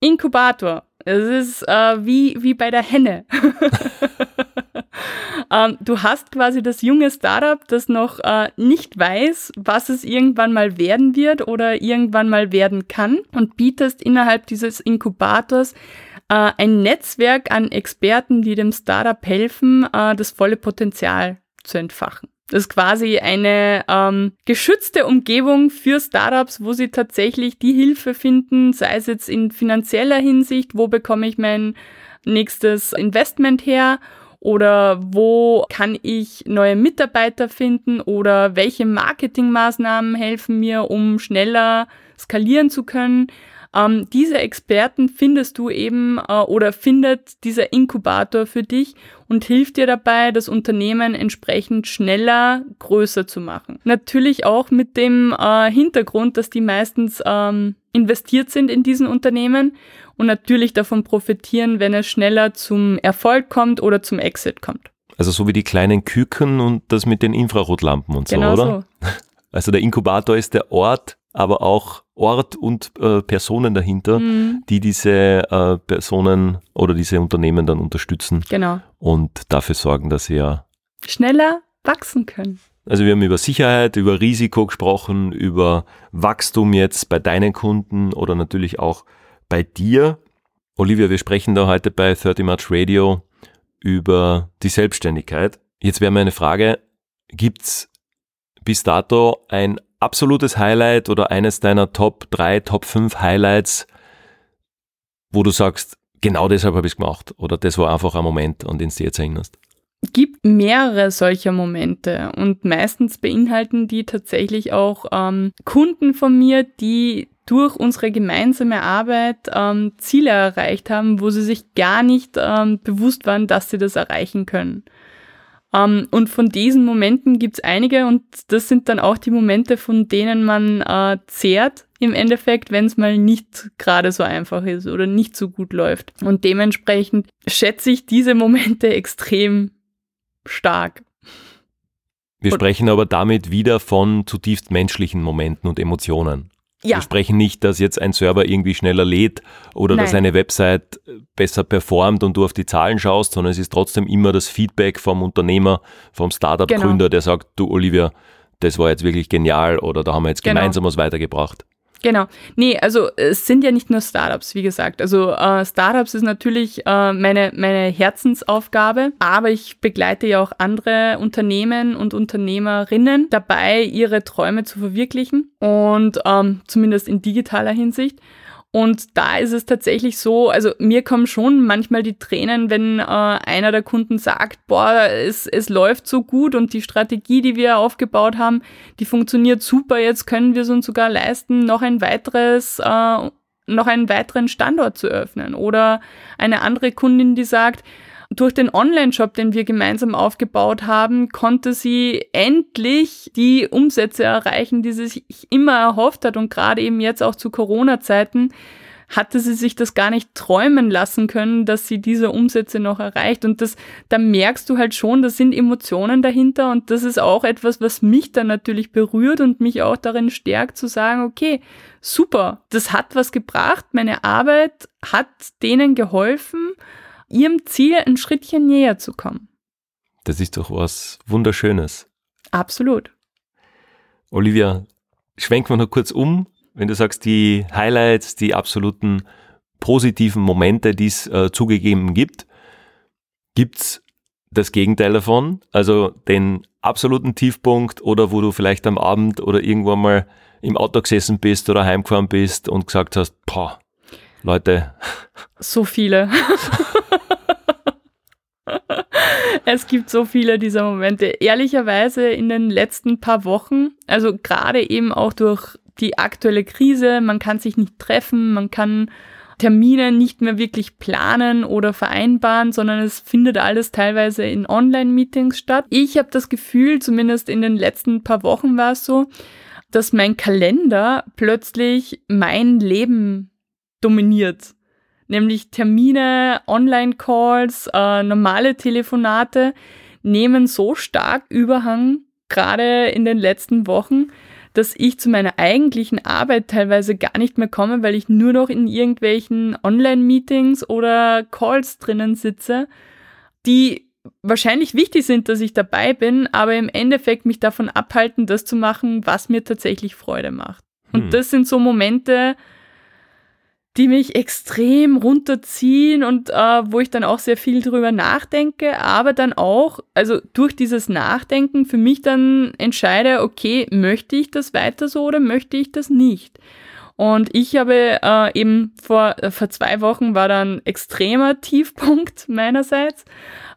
Inkubator. Es ist äh, wie, wie bei der Henne. ähm, du hast quasi das junge Startup, das noch äh, nicht weiß, was es irgendwann mal werden wird oder irgendwann mal werden kann und bietest innerhalb dieses Inkubators äh, ein Netzwerk an Experten, die dem Startup helfen, äh, das volle Potenzial zu entfachen. Das ist quasi eine ähm, geschützte Umgebung für Startups, wo sie tatsächlich die Hilfe finden, sei es jetzt in finanzieller Hinsicht, wo bekomme ich mein nächstes Investment her oder wo kann ich neue Mitarbeiter finden oder welche Marketingmaßnahmen helfen mir, um schneller skalieren zu können. Ähm, diese Experten findest du eben äh, oder findet dieser Inkubator für dich und hilft dir dabei, das Unternehmen entsprechend schneller größer zu machen. Natürlich auch mit dem äh, Hintergrund, dass die meistens ähm, investiert sind in diesen Unternehmen und natürlich davon profitieren, wenn es schneller zum Erfolg kommt oder zum Exit kommt. Also so wie die kleinen Küken und das mit den Infrarotlampen und so, genau oder? So. Also der Inkubator ist der Ort, aber auch Ort und äh, Personen dahinter, mhm. die diese äh, Personen oder diese Unternehmen dann unterstützen. Genau. Und dafür sorgen, dass sie ja schneller wachsen können. Also wir haben über Sicherheit, über Risiko gesprochen, über Wachstum jetzt bei deinen Kunden oder natürlich auch bei dir. Olivia, wir sprechen da heute bei 30 March Radio über die Selbstständigkeit. Jetzt wäre meine Frage, gibt's bis dato ein absolutes Highlight oder eines deiner Top 3, Top 5 Highlights, wo du sagst, genau deshalb habe ich es gemacht oder das war einfach ein Moment, an den du jetzt erinnerst? gibt mehrere solcher Momente und meistens beinhalten die tatsächlich auch ähm, Kunden von mir, die durch unsere gemeinsame Arbeit ähm, Ziele erreicht haben, wo sie sich gar nicht ähm, bewusst waren, dass sie das erreichen können. Um, ähm, und von diesen Momenten gibt's einige und das sind dann auch die Momente, von denen man äh, zehrt im Endeffekt, wenn es mal nicht gerade so einfach ist oder nicht so gut läuft. Und dementsprechend schätze ich diese Momente extrem stark. Wir und sprechen aber damit wieder von zutiefst menschlichen Momenten und Emotionen. Ja. Wir sprechen nicht, dass jetzt ein Server irgendwie schneller lädt oder Nein. dass eine Website besser performt und du auf die Zahlen schaust, sondern es ist trotzdem immer das Feedback vom Unternehmer, vom Startup-Gründer, genau. der sagt, du Olivia, das war jetzt wirklich genial oder da haben wir jetzt genau. gemeinsam was weitergebracht. Genau. Nee, also es sind ja nicht nur Startups, wie gesagt. Also äh, Startups ist natürlich äh, meine, meine Herzensaufgabe, aber ich begleite ja auch andere Unternehmen und Unternehmerinnen dabei, ihre Träume zu verwirklichen und ähm, zumindest in digitaler Hinsicht. Und da ist es tatsächlich so, also mir kommen schon manchmal die Tränen, wenn äh, einer der Kunden sagt, boah, es, es läuft so gut und die Strategie, die wir aufgebaut haben, die funktioniert super, jetzt können wir es uns sogar leisten, noch ein weiteres, äh, noch einen weiteren Standort zu öffnen. Oder eine andere Kundin, die sagt, durch den Online-Shop, den wir gemeinsam aufgebaut haben, konnte sie endlich die Umsätze erreichen, die sie sich immer erhofft hat. Und gerade eben jetzt auch zu Corona-Zeiten hatte sie sich das gar nicht träumen lassen können, dass sie diese Umsätze noch erreicht. Und das, da merkst du halt schon, da sind Emotionen dahinter. Und das ist auch etwas, was mich dann natürlich berührt und mich auch darin stärkt zu sagen, okay, super, das hat was gebracht. Meine Arbeit hat denen geholfen ihrem Ziel ein Schrittchen näher zu kommen. Das ist doch was Wunderschönes. Absolut. Olivia, schwenken wir noch kurz um, wenn du sagst, die Highlights, die absoluten positiven Momente, die es äh, zugegeben gibt. Gibt's das Gegenteil davon? Also den absoluten Tiefpunkt oder wo du vielleicht am Abend oder irgendwann mal im Auto gesessen bist oder heimgefahren bist und gesagt hast, boah, Leute. So viele. es gibt so viele dieser Momente. Ehrlicherweise in den letzten paar Wochen, also gerade eben auch durch die aktuelle Krise, man kann sich nicht treffen, man kann Termine nicht mehr wirklich planen oder vereinbaren, sondern es findet alles teilweise in Online-Meetings statt. Ich habe das Gefühl, zumindest in den letzten paar Wochen war es so, dass mein Kalender plötzlich mein Leben dominiert. Nämlich Termine, Online-Calls, äh, normale Telefonate nehmen so stark Überhang, gerade in den letzten Wochen, dass ich zu meiner eigentlichen Arbeit teilweise gar nicht mehr komme, weil ich nur noch in irgendwelchen Online-Meetings oder Calls drinnen sitze, die wahrscheinlich wichtig sind, dass ich dabei bin, aber im Endeffekt mich davon abhalten, das zu machen, was mir tatsächlich Freude macht. Und hm. das sind so Momente, die mich extrem runterziehen und äh, wo ich dann auch sehr viel drüber nachdenke, aber dann auch, also durch dieses Nachdenken für mich dann entscheide, okay, möchte ich das weiter so oder möchte ich das nicht? Und ich habe äh, eben vor, äh, vor zwei Wochen war dann extremer Tiefpunkt meinerseits,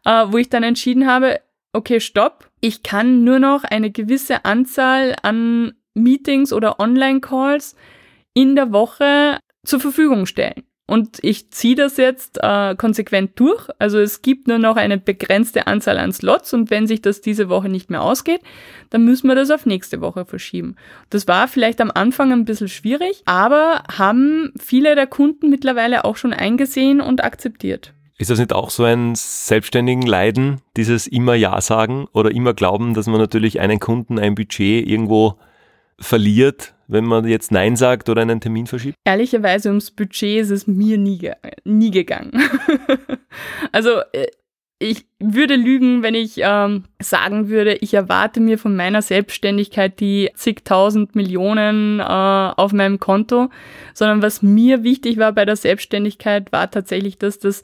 äh, wo ich dann entschieden habe, okay, stopp, ich kann nur noch eine gewisse Anzahl an Meetings oder Online-Calls in der Woche zur Verfügung stellen. Und ich ziehe das jetzt äh, konsequent durch. Also es gibt nur noch eine begrenzte Anzahl an Slots und wenn sich das diese Woche nicht mehr ausgeht, dann müssen wir das auf nächste Woche verschieben. Das war vielleicht am Anfang ein bisschen schwierig, aber haben viele der Kunden mittlerweile auch schon eingesehen und akzeptiert. Ist das nicht auch so ein selbstständigen Leiden, dieses immer Ja sagen oder immer glauben, dass man natürlich einen Kunden, ein Budget irgendwo verliert, wenn man jetzt Nein sagt oder einen Termin verschiebt? Ehrlicherweise ums Budget ist es mir nie, nie gegangen. also äh, ich würde lügen, wenn ich ähm, sagen würde, ich erwarte mir von meiner Selbstständigkeit die zigtausend Millionen äh, auf meinem Konto, sondern was mir wichtig war bei der Selbstständigkeit, war tatsächlich, dass das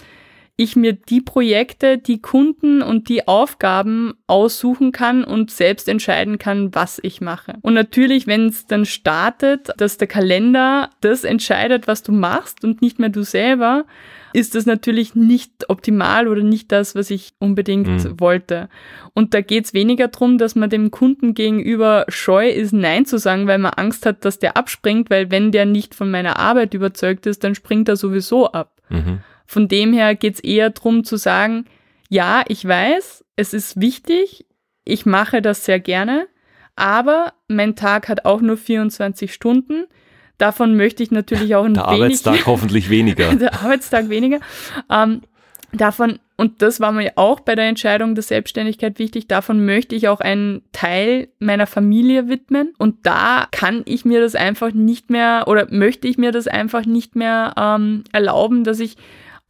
ich mir die Projekte, die Kunden und die Aufgaben aussuchen kann und selbst entscheiden kann, was ich mache. Und natürlich, wenn es dann startet, dass der Kalender das entscheidet, was du machst und nicht mehr du selber, ist das natürlich nicht optimal oder nicht das, was ich unbedingt mhm. wollte. Und da geht es weniger darum, dass man dem Kunden gegenüber scheu ist, Nein zu sagen, weil man Angst hat, dass der abspringt, weil wenn der nicht von meiner Arbeit überzeugt ist, dann springt er sowieso ab. Mhm. Von dem her geht es eher darum zu sagen, ja, ich weiß, es ist wichtig, ich mache das sehr gerne, aber mein Tag hat auch nur 24 Stunden. Davon möchte ich natürlich auch ein der wenig... Arbeitstag hoffentlich weniger. der Arbeitstag weniger. Ähm, davon, und das war mir auch bei der Entscheidung der Selbstständigkeit wichtig, davon möchte ich auch einen Teil meiner Familie widmen. Und da kann ich mir das einfach nicht mehr oder möchte ich mir das einfach nicht mehr ähm, erlauben, dass ich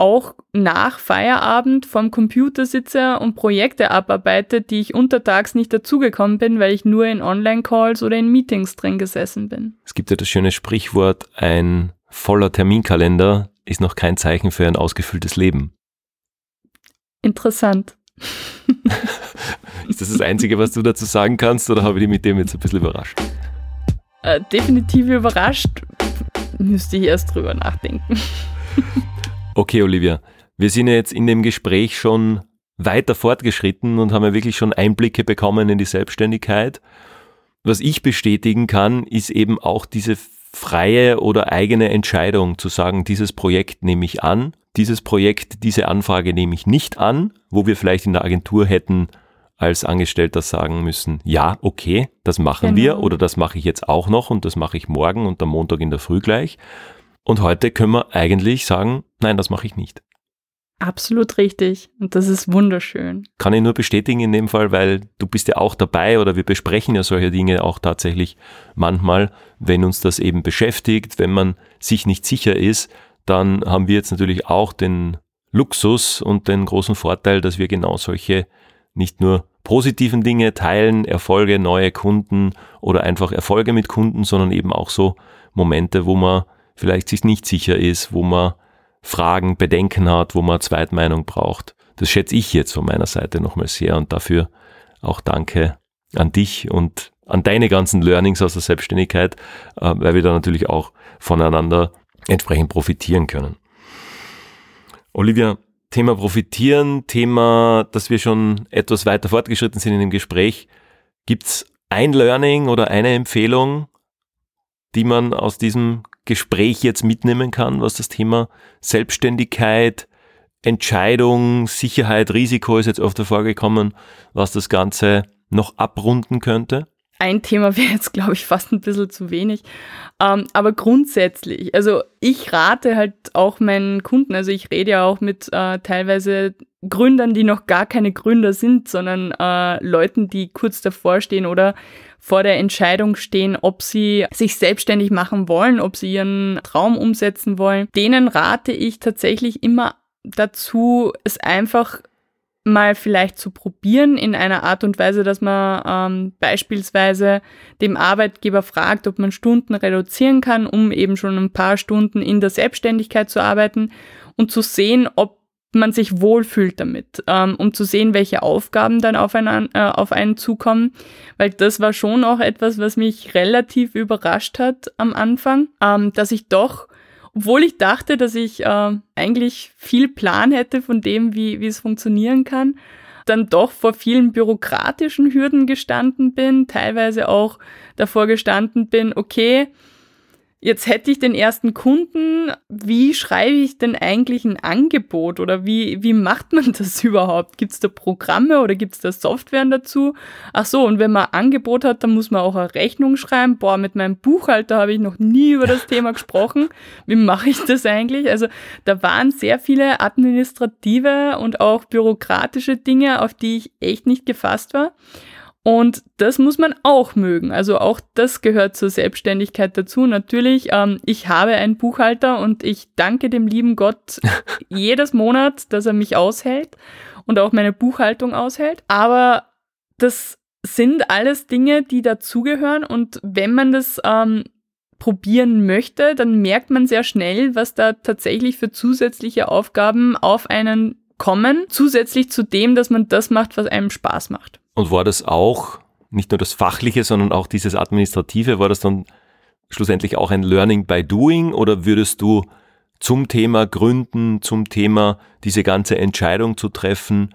auch nach Feierabend vorm Computer sitze und Projekte abarbeite, die ich untertags nicht dazugekommen bin, weil ich nur in Online-Calls oder in Meetings drin gesessen bin. Es gibt ja das schöne Sprichwort, ein voller Terminkalender ist noch kein Zeichen für ein ausgefülltes Leben. Interessant. ist das das Einzige, was du dazu sagen kannst oder habe ich dich mit dem jetzt ein bisschen überrascht? Äh, definitiv überrascht. Müsste ich erst drüber nachdenken. Okay, Olivia, wir sind ja jetzt in dem Gespräch schon weiter fortgeschritten und haben ja wirklich schon Einblicke bekommen in die Selbstständigkeit. Was ich bestätigen kann, ist eben auch diese freie oder eigene Entscheidung zu sagen, dieses Projekt nehme ich an, dieses Projekt, diese Anfrage nehme ich nicht an, wo wir vielleicht in der Agentur hätten als Angestellter sagen müssen, ja, okay, das machen genau. wir oder das mache ich jetzt auch noch und das mache ich morgen und am Montag in der Früh gleich. Und heute können wir eigentlich sagen, nein, das mache ich nicht. Absolut richtig. Und das ist wunderschön. Kann ich nur bestätigen in dem Fall, weil du bist ja auch dabei oder wir besprechen ja solche Dinge auch tatsächlich manchmal, wenn uns das eben beschäftigt, wenn man sich nicht sicher ist, dann haben wir jetzt natürlich auch den Luxus und den großen Vorteil, dass wir genau solche nicht nur positiven Dinge teilen, Erfolge, neue Kunden oder einfach Erfolge mit Kunden, sondern eben auch so Momente, wo man vielleicht sich nicht sicher ist, wo man Fragen, Bedenken hat, wo man Zweitmeinung braucht. Das schätze ich jetzt von meiner Seite nochmal sehr und dafür auch danke an dich und an deine ganzen Learnings aus der Selbstständigkeit, äh, weil wir da natürlich auch voneinander entsprechend profitieren können. Olivia, Thema Profitieren, Thema, dass wir schon etwas weiter fortgeschritten sind in dem Gespräch. Gibt's ein Learning oder eine Empfehlung, die man aus diesem Gespräch jetzt mitnehmen kann, was das Thema Selbstständigkeit, Entscheidung, Sicherheit, Risiko ist jetzt öfter vorgekommen, was das Ganze noch abrunden könnte? Ein Thema wäre jetzt, glaube ich, fast ein bisschen zu wenig. Ähm, aber grundsätzlich, also ich rate halt auch meinen Kunden, also ich rede ja auch mit äh, teilweise Gründern, die noch gar keine Gründer sind, sondern äh, Leuten, die kurz davor stehen oder vor der Entscheidung stehen, ob sie sich selbstständig machen wollen, ob sie ihren Traum umsetzen wollen. Denen rate ich tatsächlich immer dazu, es einfach mal vielleicht zu probieren in einer Art und Weise, dass man ähm, beispielsweise dem Arbeitgeber fragt, ob man Stunden reduzieren kann, um eben schon ein paar Stunden in der Selbstständigkeit zu arbeiten und zu sehen, ob man sich wohlfühlt damit, ähm, um zu sehen, welche Aufgaben dann auf einen, äh, auf einen zukommen. Weil das war schon auch etwas, was mich relativ überrascht hat am Anfang, ähm, dass ich doch, obwohl ich dachte, dass ich äh, eigentlich viel Plan hätte von dem, wie, wie es funktionieren kann, dann doch vor vielen bürokratischen Hürden gestanden bin, teilweise auch davor gestanden bin, okay, Jetzt hätte ich den ersten Kunden. Wie schreibe ich denn eigentlich ein Angebot oder wie, wie macht man das überhaupt? Gibt es da Programme oder gibt es da Software dazu? Ach so, und wenn man ein Angebot hat, dann muss man auch eine Rechnung schreiben. Boah, mit meinem Buchhalter habe ich noch nie über das Thema gesprochen. Wie mache ich das eigentlich? Also da waren sehr viele administrative und auch bürokratische Dinge, auf die ich echt nicht gefasst war. Und das muss man auch mögen. Also auch das gehört zur Selbstständigkeit dazu. Natürlich, ähm, ich habe einen Buchhalter und ich danke dem lieben Gott jedes Monat, dass er mich aushält und auch meine Buchhaltung aushält. Aber das sind alles Dinge, die dazugehören. Und wenn man das ähm, probieren möchte, dann merkt man sehr schnell, was da tatsächlich für zusätzliche Aufgaben auf einen kommen, zusätzlich zu dem, dass man das macht, was einem Spaß macht. Und war das auch nicht nur das Fachliche, sondern auch dieses Administrative, war das dann schlussendlich auch ein Learning by Doing oder würdest du zum Thema Gründen, zum Thema diese ganze Entscheidung zu treffen,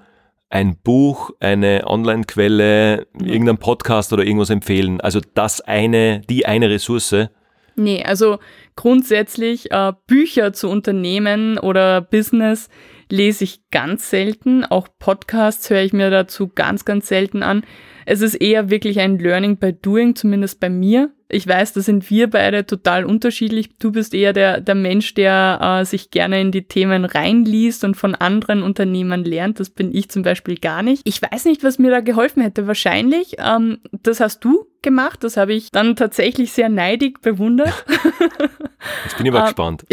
ein Buch, eine Online-Quelle, mhm. irgendein Podcast oder irgendwas empfehlen? Also das eine, die eine Ressource? Nee, also grundsätzlich äh, Bücher zu Unternehmen oder Business lese ich ganz selten. Auch Podcasts höre ich mir dazu ganz, ganz selten an. Es ist eher wirklich ein Learning by Doing, zumindest bei mir. Ich weiß, da sind wir beide total unterschiedlich. Du bist eher der, der Mensch, der äh, sich gerne in die Themen reinliest und von anderen Unternehmern lernt. Das bin ich zum Beispiel gar nicht. Ich weiß nicht, was mir da geholfen hätte. Wahrscheinlich, ähm, das hast du gemacht. Das habe ich dann tatsächlich sehr neidig bewundert. Jetzt bin ich mal ähm, gespannt.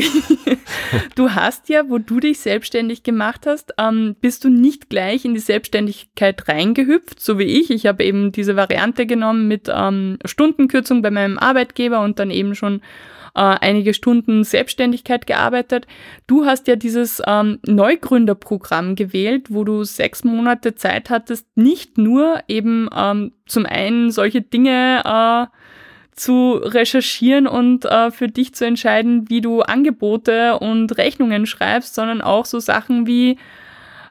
du hast ja, wo du dich selbstständig gemacht hast, ähm, bist du nicht gleich in die Selbstständigkeit reingehüpft, so wie ich. Ich habe eben diese Variante genommen mit ähm, Stundenkürzung bei meinem Arbeitgeber und dann eben schon äh, einige Stunden Selbstständigkeit gearbeitet. Du hast ja dieses ähm, Neugründerprogramm gewählt, wo du sechs Monate Zeit hattest, nicht nur eben ähm, zum einen solche Dinge äh, zu recherchieren und äh, für dich zu entscheiden, wie du Angebote und Rechnungen schreibst, sondern auch so Sachen wie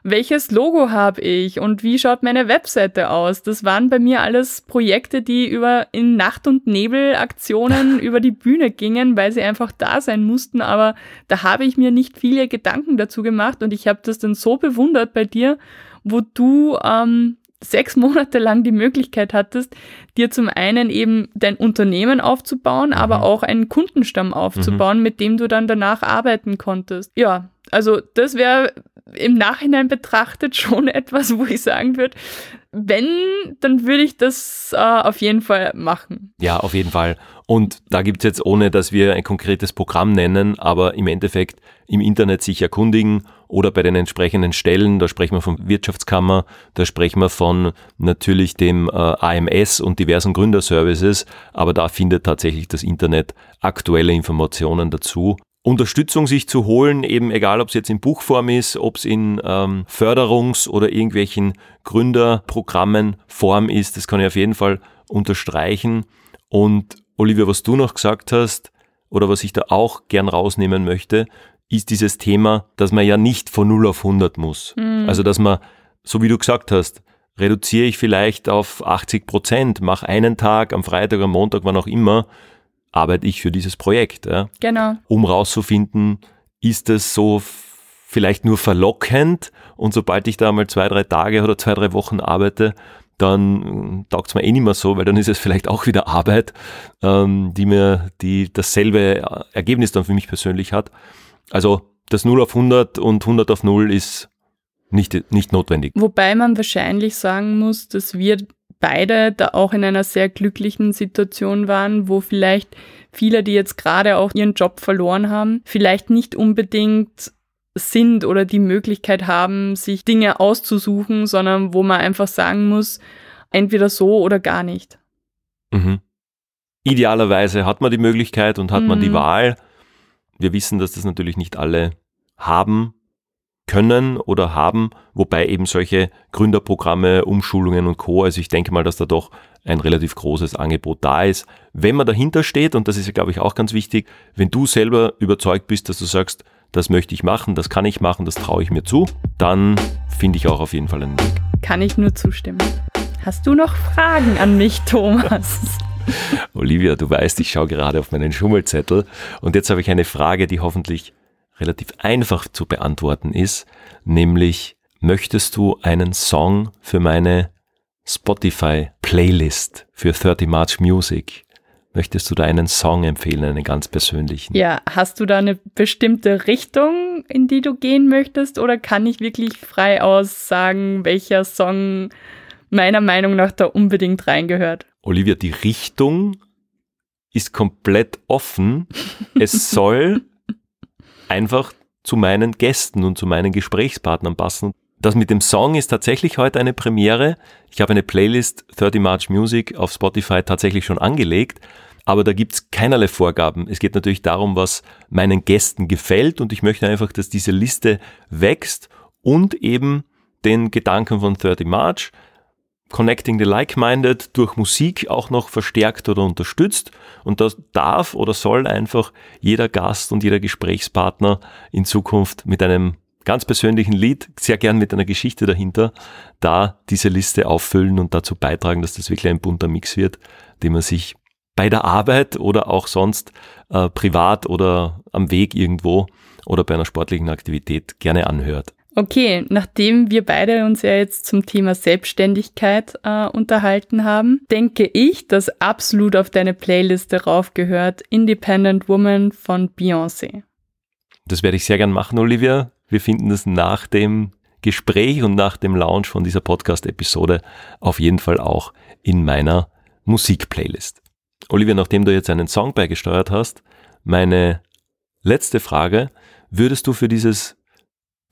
welches Logo habe ich und wie schaut meine Webseite aus. Das waren bei mir alles Projekte, die über in Nacht- und Nebel-Aktionen über die Bühne gingen, weil sie einfach da sein mussten. Aber da habe ich mir nicht viele Gedanken dazu gemacht und ich habe das dann so bewundert bei dir, wo du ähm, sechs Monate lang die Möglichkeit hattest, dir zum einen eben dein Unternehmen aufzubauen, mhm. aber auch einen Kundenstamm aufzubauen, mhm. mit dem du dann danach arbeiten konntest. Ja, also das wäre im Nachhinein betrachtet schon etwas, wo ich sagen würde, wenn, dann würde ich das äh, auf jeden Fall machen. Ja, auf jeden Fall. Und da gibt es jetzt, ohne dass wir ein konkretes Programm nennen, aber im Endeffekt im Internet sich erkundigen oder bei den entsprechenden Stellen, da sprechen wir von Wirtschaftskammer, da sprechen wir von natürlich dem äh, AMS und diversen Gründerservices, aber da findet tatsächlich das Internet aktuelle Informationen dazu. Unterstützung sich zu holen, eben egal ob es jetzt in Buchform ist, ob es in ähm, Förderungs- oder irgendwelchen Gründerprogrammen Form ist, das kann ich auf jeden Fall unterstreichen. Und Olivia, was du noch gesagt hast, oder was ich da auch gern rausnehmen möchte, ist dieses Thema, dass man ja nicht von 0 auf 100 muss. Mhm. Also, dass man, so wie du gesagt hast, reduziere ich vielleicht auf 80 Prozent, mache einen Tag am Freitag, am Montag, wann auch immer, arbeite ich für dieses Projekt. Ja? Genau. Um rauszufinden, ist es so vielleicht nur verlockend und sobald ich da mal zwei, drei Tage oder zwei, drei Wochen arbeite, dann äh, taugt es mir eh nicht mehr so, weil dann ist es vielleicht auch wieder Arbeit, ähm, die mir die dasselbe Ergebnis dann für mich persönlich hat. Also das 0 auf 100 und 100 auf 0 ist nicht, nicht notwendig. Wobei man wahrscheinlich sagen muss, dass wir beide da auch in einer sehr glücklichen Situation waren, wo vielleicht viele, die jetzt gerade auch ihren Job verloren haben, vielleicht nicht unbedingt sind oder die Möglichkeit haben, sich Dinge auszusuchen, sondern wo man einfach sagen muss, entweder so oder gar nicht. Mhm. Idealerweise hat man die Möglichkeit und hat mhm. man die mhm. Wahl. Wir wissen, dass das natürlich nicht alle haben können oder haben, wobei eben solche Gründerprogramme, Umschulungen und Co. Also ich denke mal, dass da doch ein relativ großes Angebot da ist. Wenn man dahinter steht, und das ist ja, glaube ich, auch ganz wichtig, wenn du selber überzeugt bist, dass du sagst, das möchte ich machen, das kann ich machen, das traue ich mir zu, dann finde ich auch auf jeden Fall einen Weg. Kann ich nur zustimmen. Hast du noch Fragen an mich, Thomas? Olivia, du weißt, ich schaue gerade auf meinen Schummelzettel und jetzt habe ich eine Frage, die hoffentlich relativ einfach zu beantworten ist, nämlich möchtest du einen Song für meine Spotify Playlist für 30 March Music? Möchtest du da einen Song empfehlen, einen ganz persönlichen? Ja, hast du da eine bestimmte Richtung, in die du gehen möchtest? Oder kann ich wirklich frei aus sagen, welcher Song meiner Meinung nach da unbedingt reingehört? Olivia, die Richtung ist komplett offen. Es soll einfach zu meinen Gästen und zu meinen Gesprächspartnern passen. Das mit dem Song ist tatsächlich heute eine Premiere. Ich habe eine Playlist 30 March Music auf Spotify tatsächlich schon angelegt, aber da gibt's keinerlei Vorgaben. Es geht natürlich darum, was meinen Gästen gefällt und ich möchte einfach, dass diese Liste wächst und eben den Gedanken von 30 March Connecting the Like-Minded durch Musik auch noch verstärkt oder unterstützt. Und das darf oder soll einfach jeder Gast und jeder Gesprächspartner in Zukunft mit einem ganz persönlichen Lied, sehr gern mit einer Geschichte dahinter, da diese Liste auffüllen und dazu beitragen, dass das wirklich ein bunter Mix wird, den man sich bei der Arbeit oder auch sonst äh, privat oder am Weg irgendwo oder bei einer sportlichen Aktivität gerne anhört. Okay, nachdem wir beide uns ja jetzt zum Thema Selbstständigkeit äh, unterhalten haben, denke ich, dass absolut auf deine Playliste raufgehört Independent Woman von Beyoncé. Das werde ich sehr gern machen, Olivia. Wir finden das nach dem Gespräch und nach dem Launch von dieser Podcast-Episode auf jeden Fall auch in meiner Musikplaylist. Olivia, nachdem du jetzt einen Song beigesteuert hast, meine letzte Frage, würdest du für dieses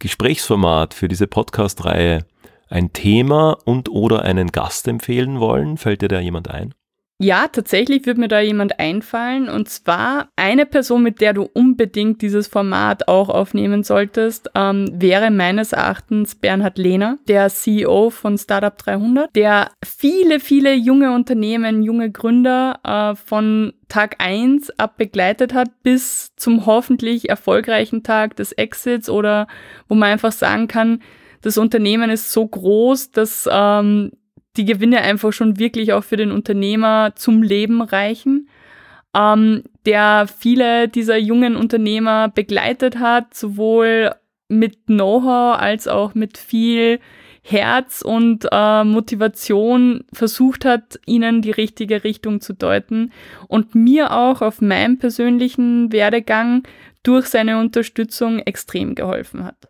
Gesprächsformat, für diese Podcast-Reihe ein Thema und oder einen Gast empfehlen wollen? Fällt dir da jemand ein? Ja, tatsächlich wird mir da jemand einfallen. Und zwar eine Person, mit der du unbedingt dieses Format auch aufnehmen solltest, ähm, wäre meines Erachtens Bernhard Lehner, der CEO von Startup 300, der viele, viele junge Unternehmen, junge Gründer äh, von Tag 1 ab begleitet hat bis zum hoffentlich erfolgreichen Tag des Exits oder wo man einfach sagen kann, das Unternehmen ist so groß, dass ähm, die Gewinne einfach schon wirklich auch für den Unternehmer zum Leben reichen, ähm, der viele dieser jungen Unternehmer begleitet hat, sowohl mit Know-how als auch mit viel Herz und äh, Motivation versucht hat, ihnen die richtige Richtung zu deuten und mir auch auf meinem persönlichen Werdegang durch seine Unterstützung extrem geholfen hat.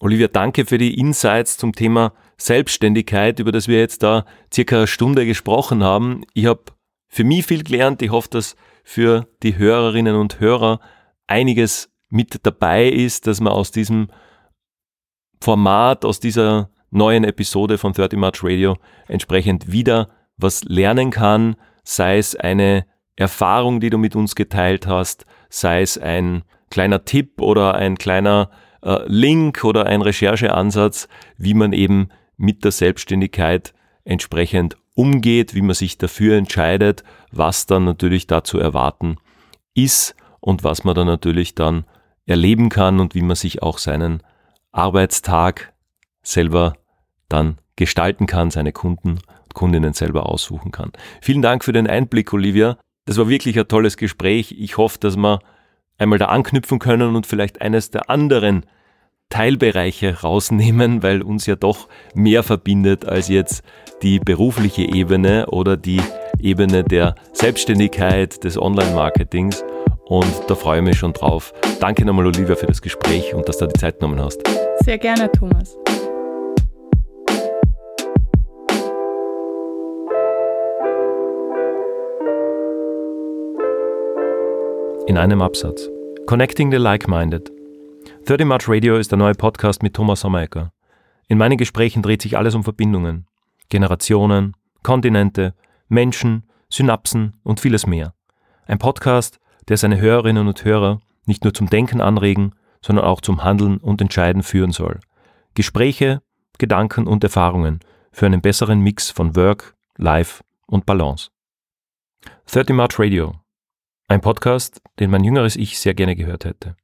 Olivia, danke für die Insights zum Thema Selbstständigkeit, über das wir jetzt da circa eine Stunde gesprochen haben. Ich habe für mich viel gelernt. Ich hoffe, dass für die Hörerinnen und Hörer einiges mit dabei ist, dass man aus diesem Format, aus dieser neuen Episode von 30 March Radio entsprechend wieder was lernen kann, sei es eine Erfahrung, die du mit uns geteilt hast, sei es ein kleiner Tipp oder ein kleiner äh, Link oder ein Rechercheansatz, wie man eben mit der Selbstständigkeit entsprechend umgeht, wie man sich dafür entscheidet, was dann natürlich dazu erwarten ist und was man dann natürlich dann erleben kann und wie man sich auch seinen Arbeitstag selber dann gestalten kann, seine Kunden und Kundinnen selber aussuchen kann. Vielen Dank für den Einblick, Olivia. Das war wirklich ein tolles Gespräch. Ich hoffe, dass wir einmal da anknüpfen können und vielleicht eines der anderen Teilbereiche rausnehmen, weil uns ja doch mehr verbindet als jetzt die berufliche Ebene oder die Ebene der Selbstständigkeit, des Online-Marketings. Und da freue ich mich schon drauf. Danke nochmal, Olivia, für das Gespräch und dass du die Zeit genommen hast. Sehr gerne, Thomas. In einem Absatz. Connecting the Like-Minded 30 March Radio ist der neue Podcast mit Thomas Sommerecker. In meinen Gesprächen dreht sich alles um Verbindungen, Generationen, Kontinente, Menschen, Synapsen und vieles mehr. Ein Podcast, der seine Hörerinnen und Hörer nicht nur zum Denken anregen, sondern auch zum Handeln und Entscheiden führen soll. Gespräche, Gedanken und Erfahrungen für einen besseren Mix von Work, Life und Balance. 30 March Radio. Ein Podcast, den mein jüngeres Ich sehr gerne gehört hätte.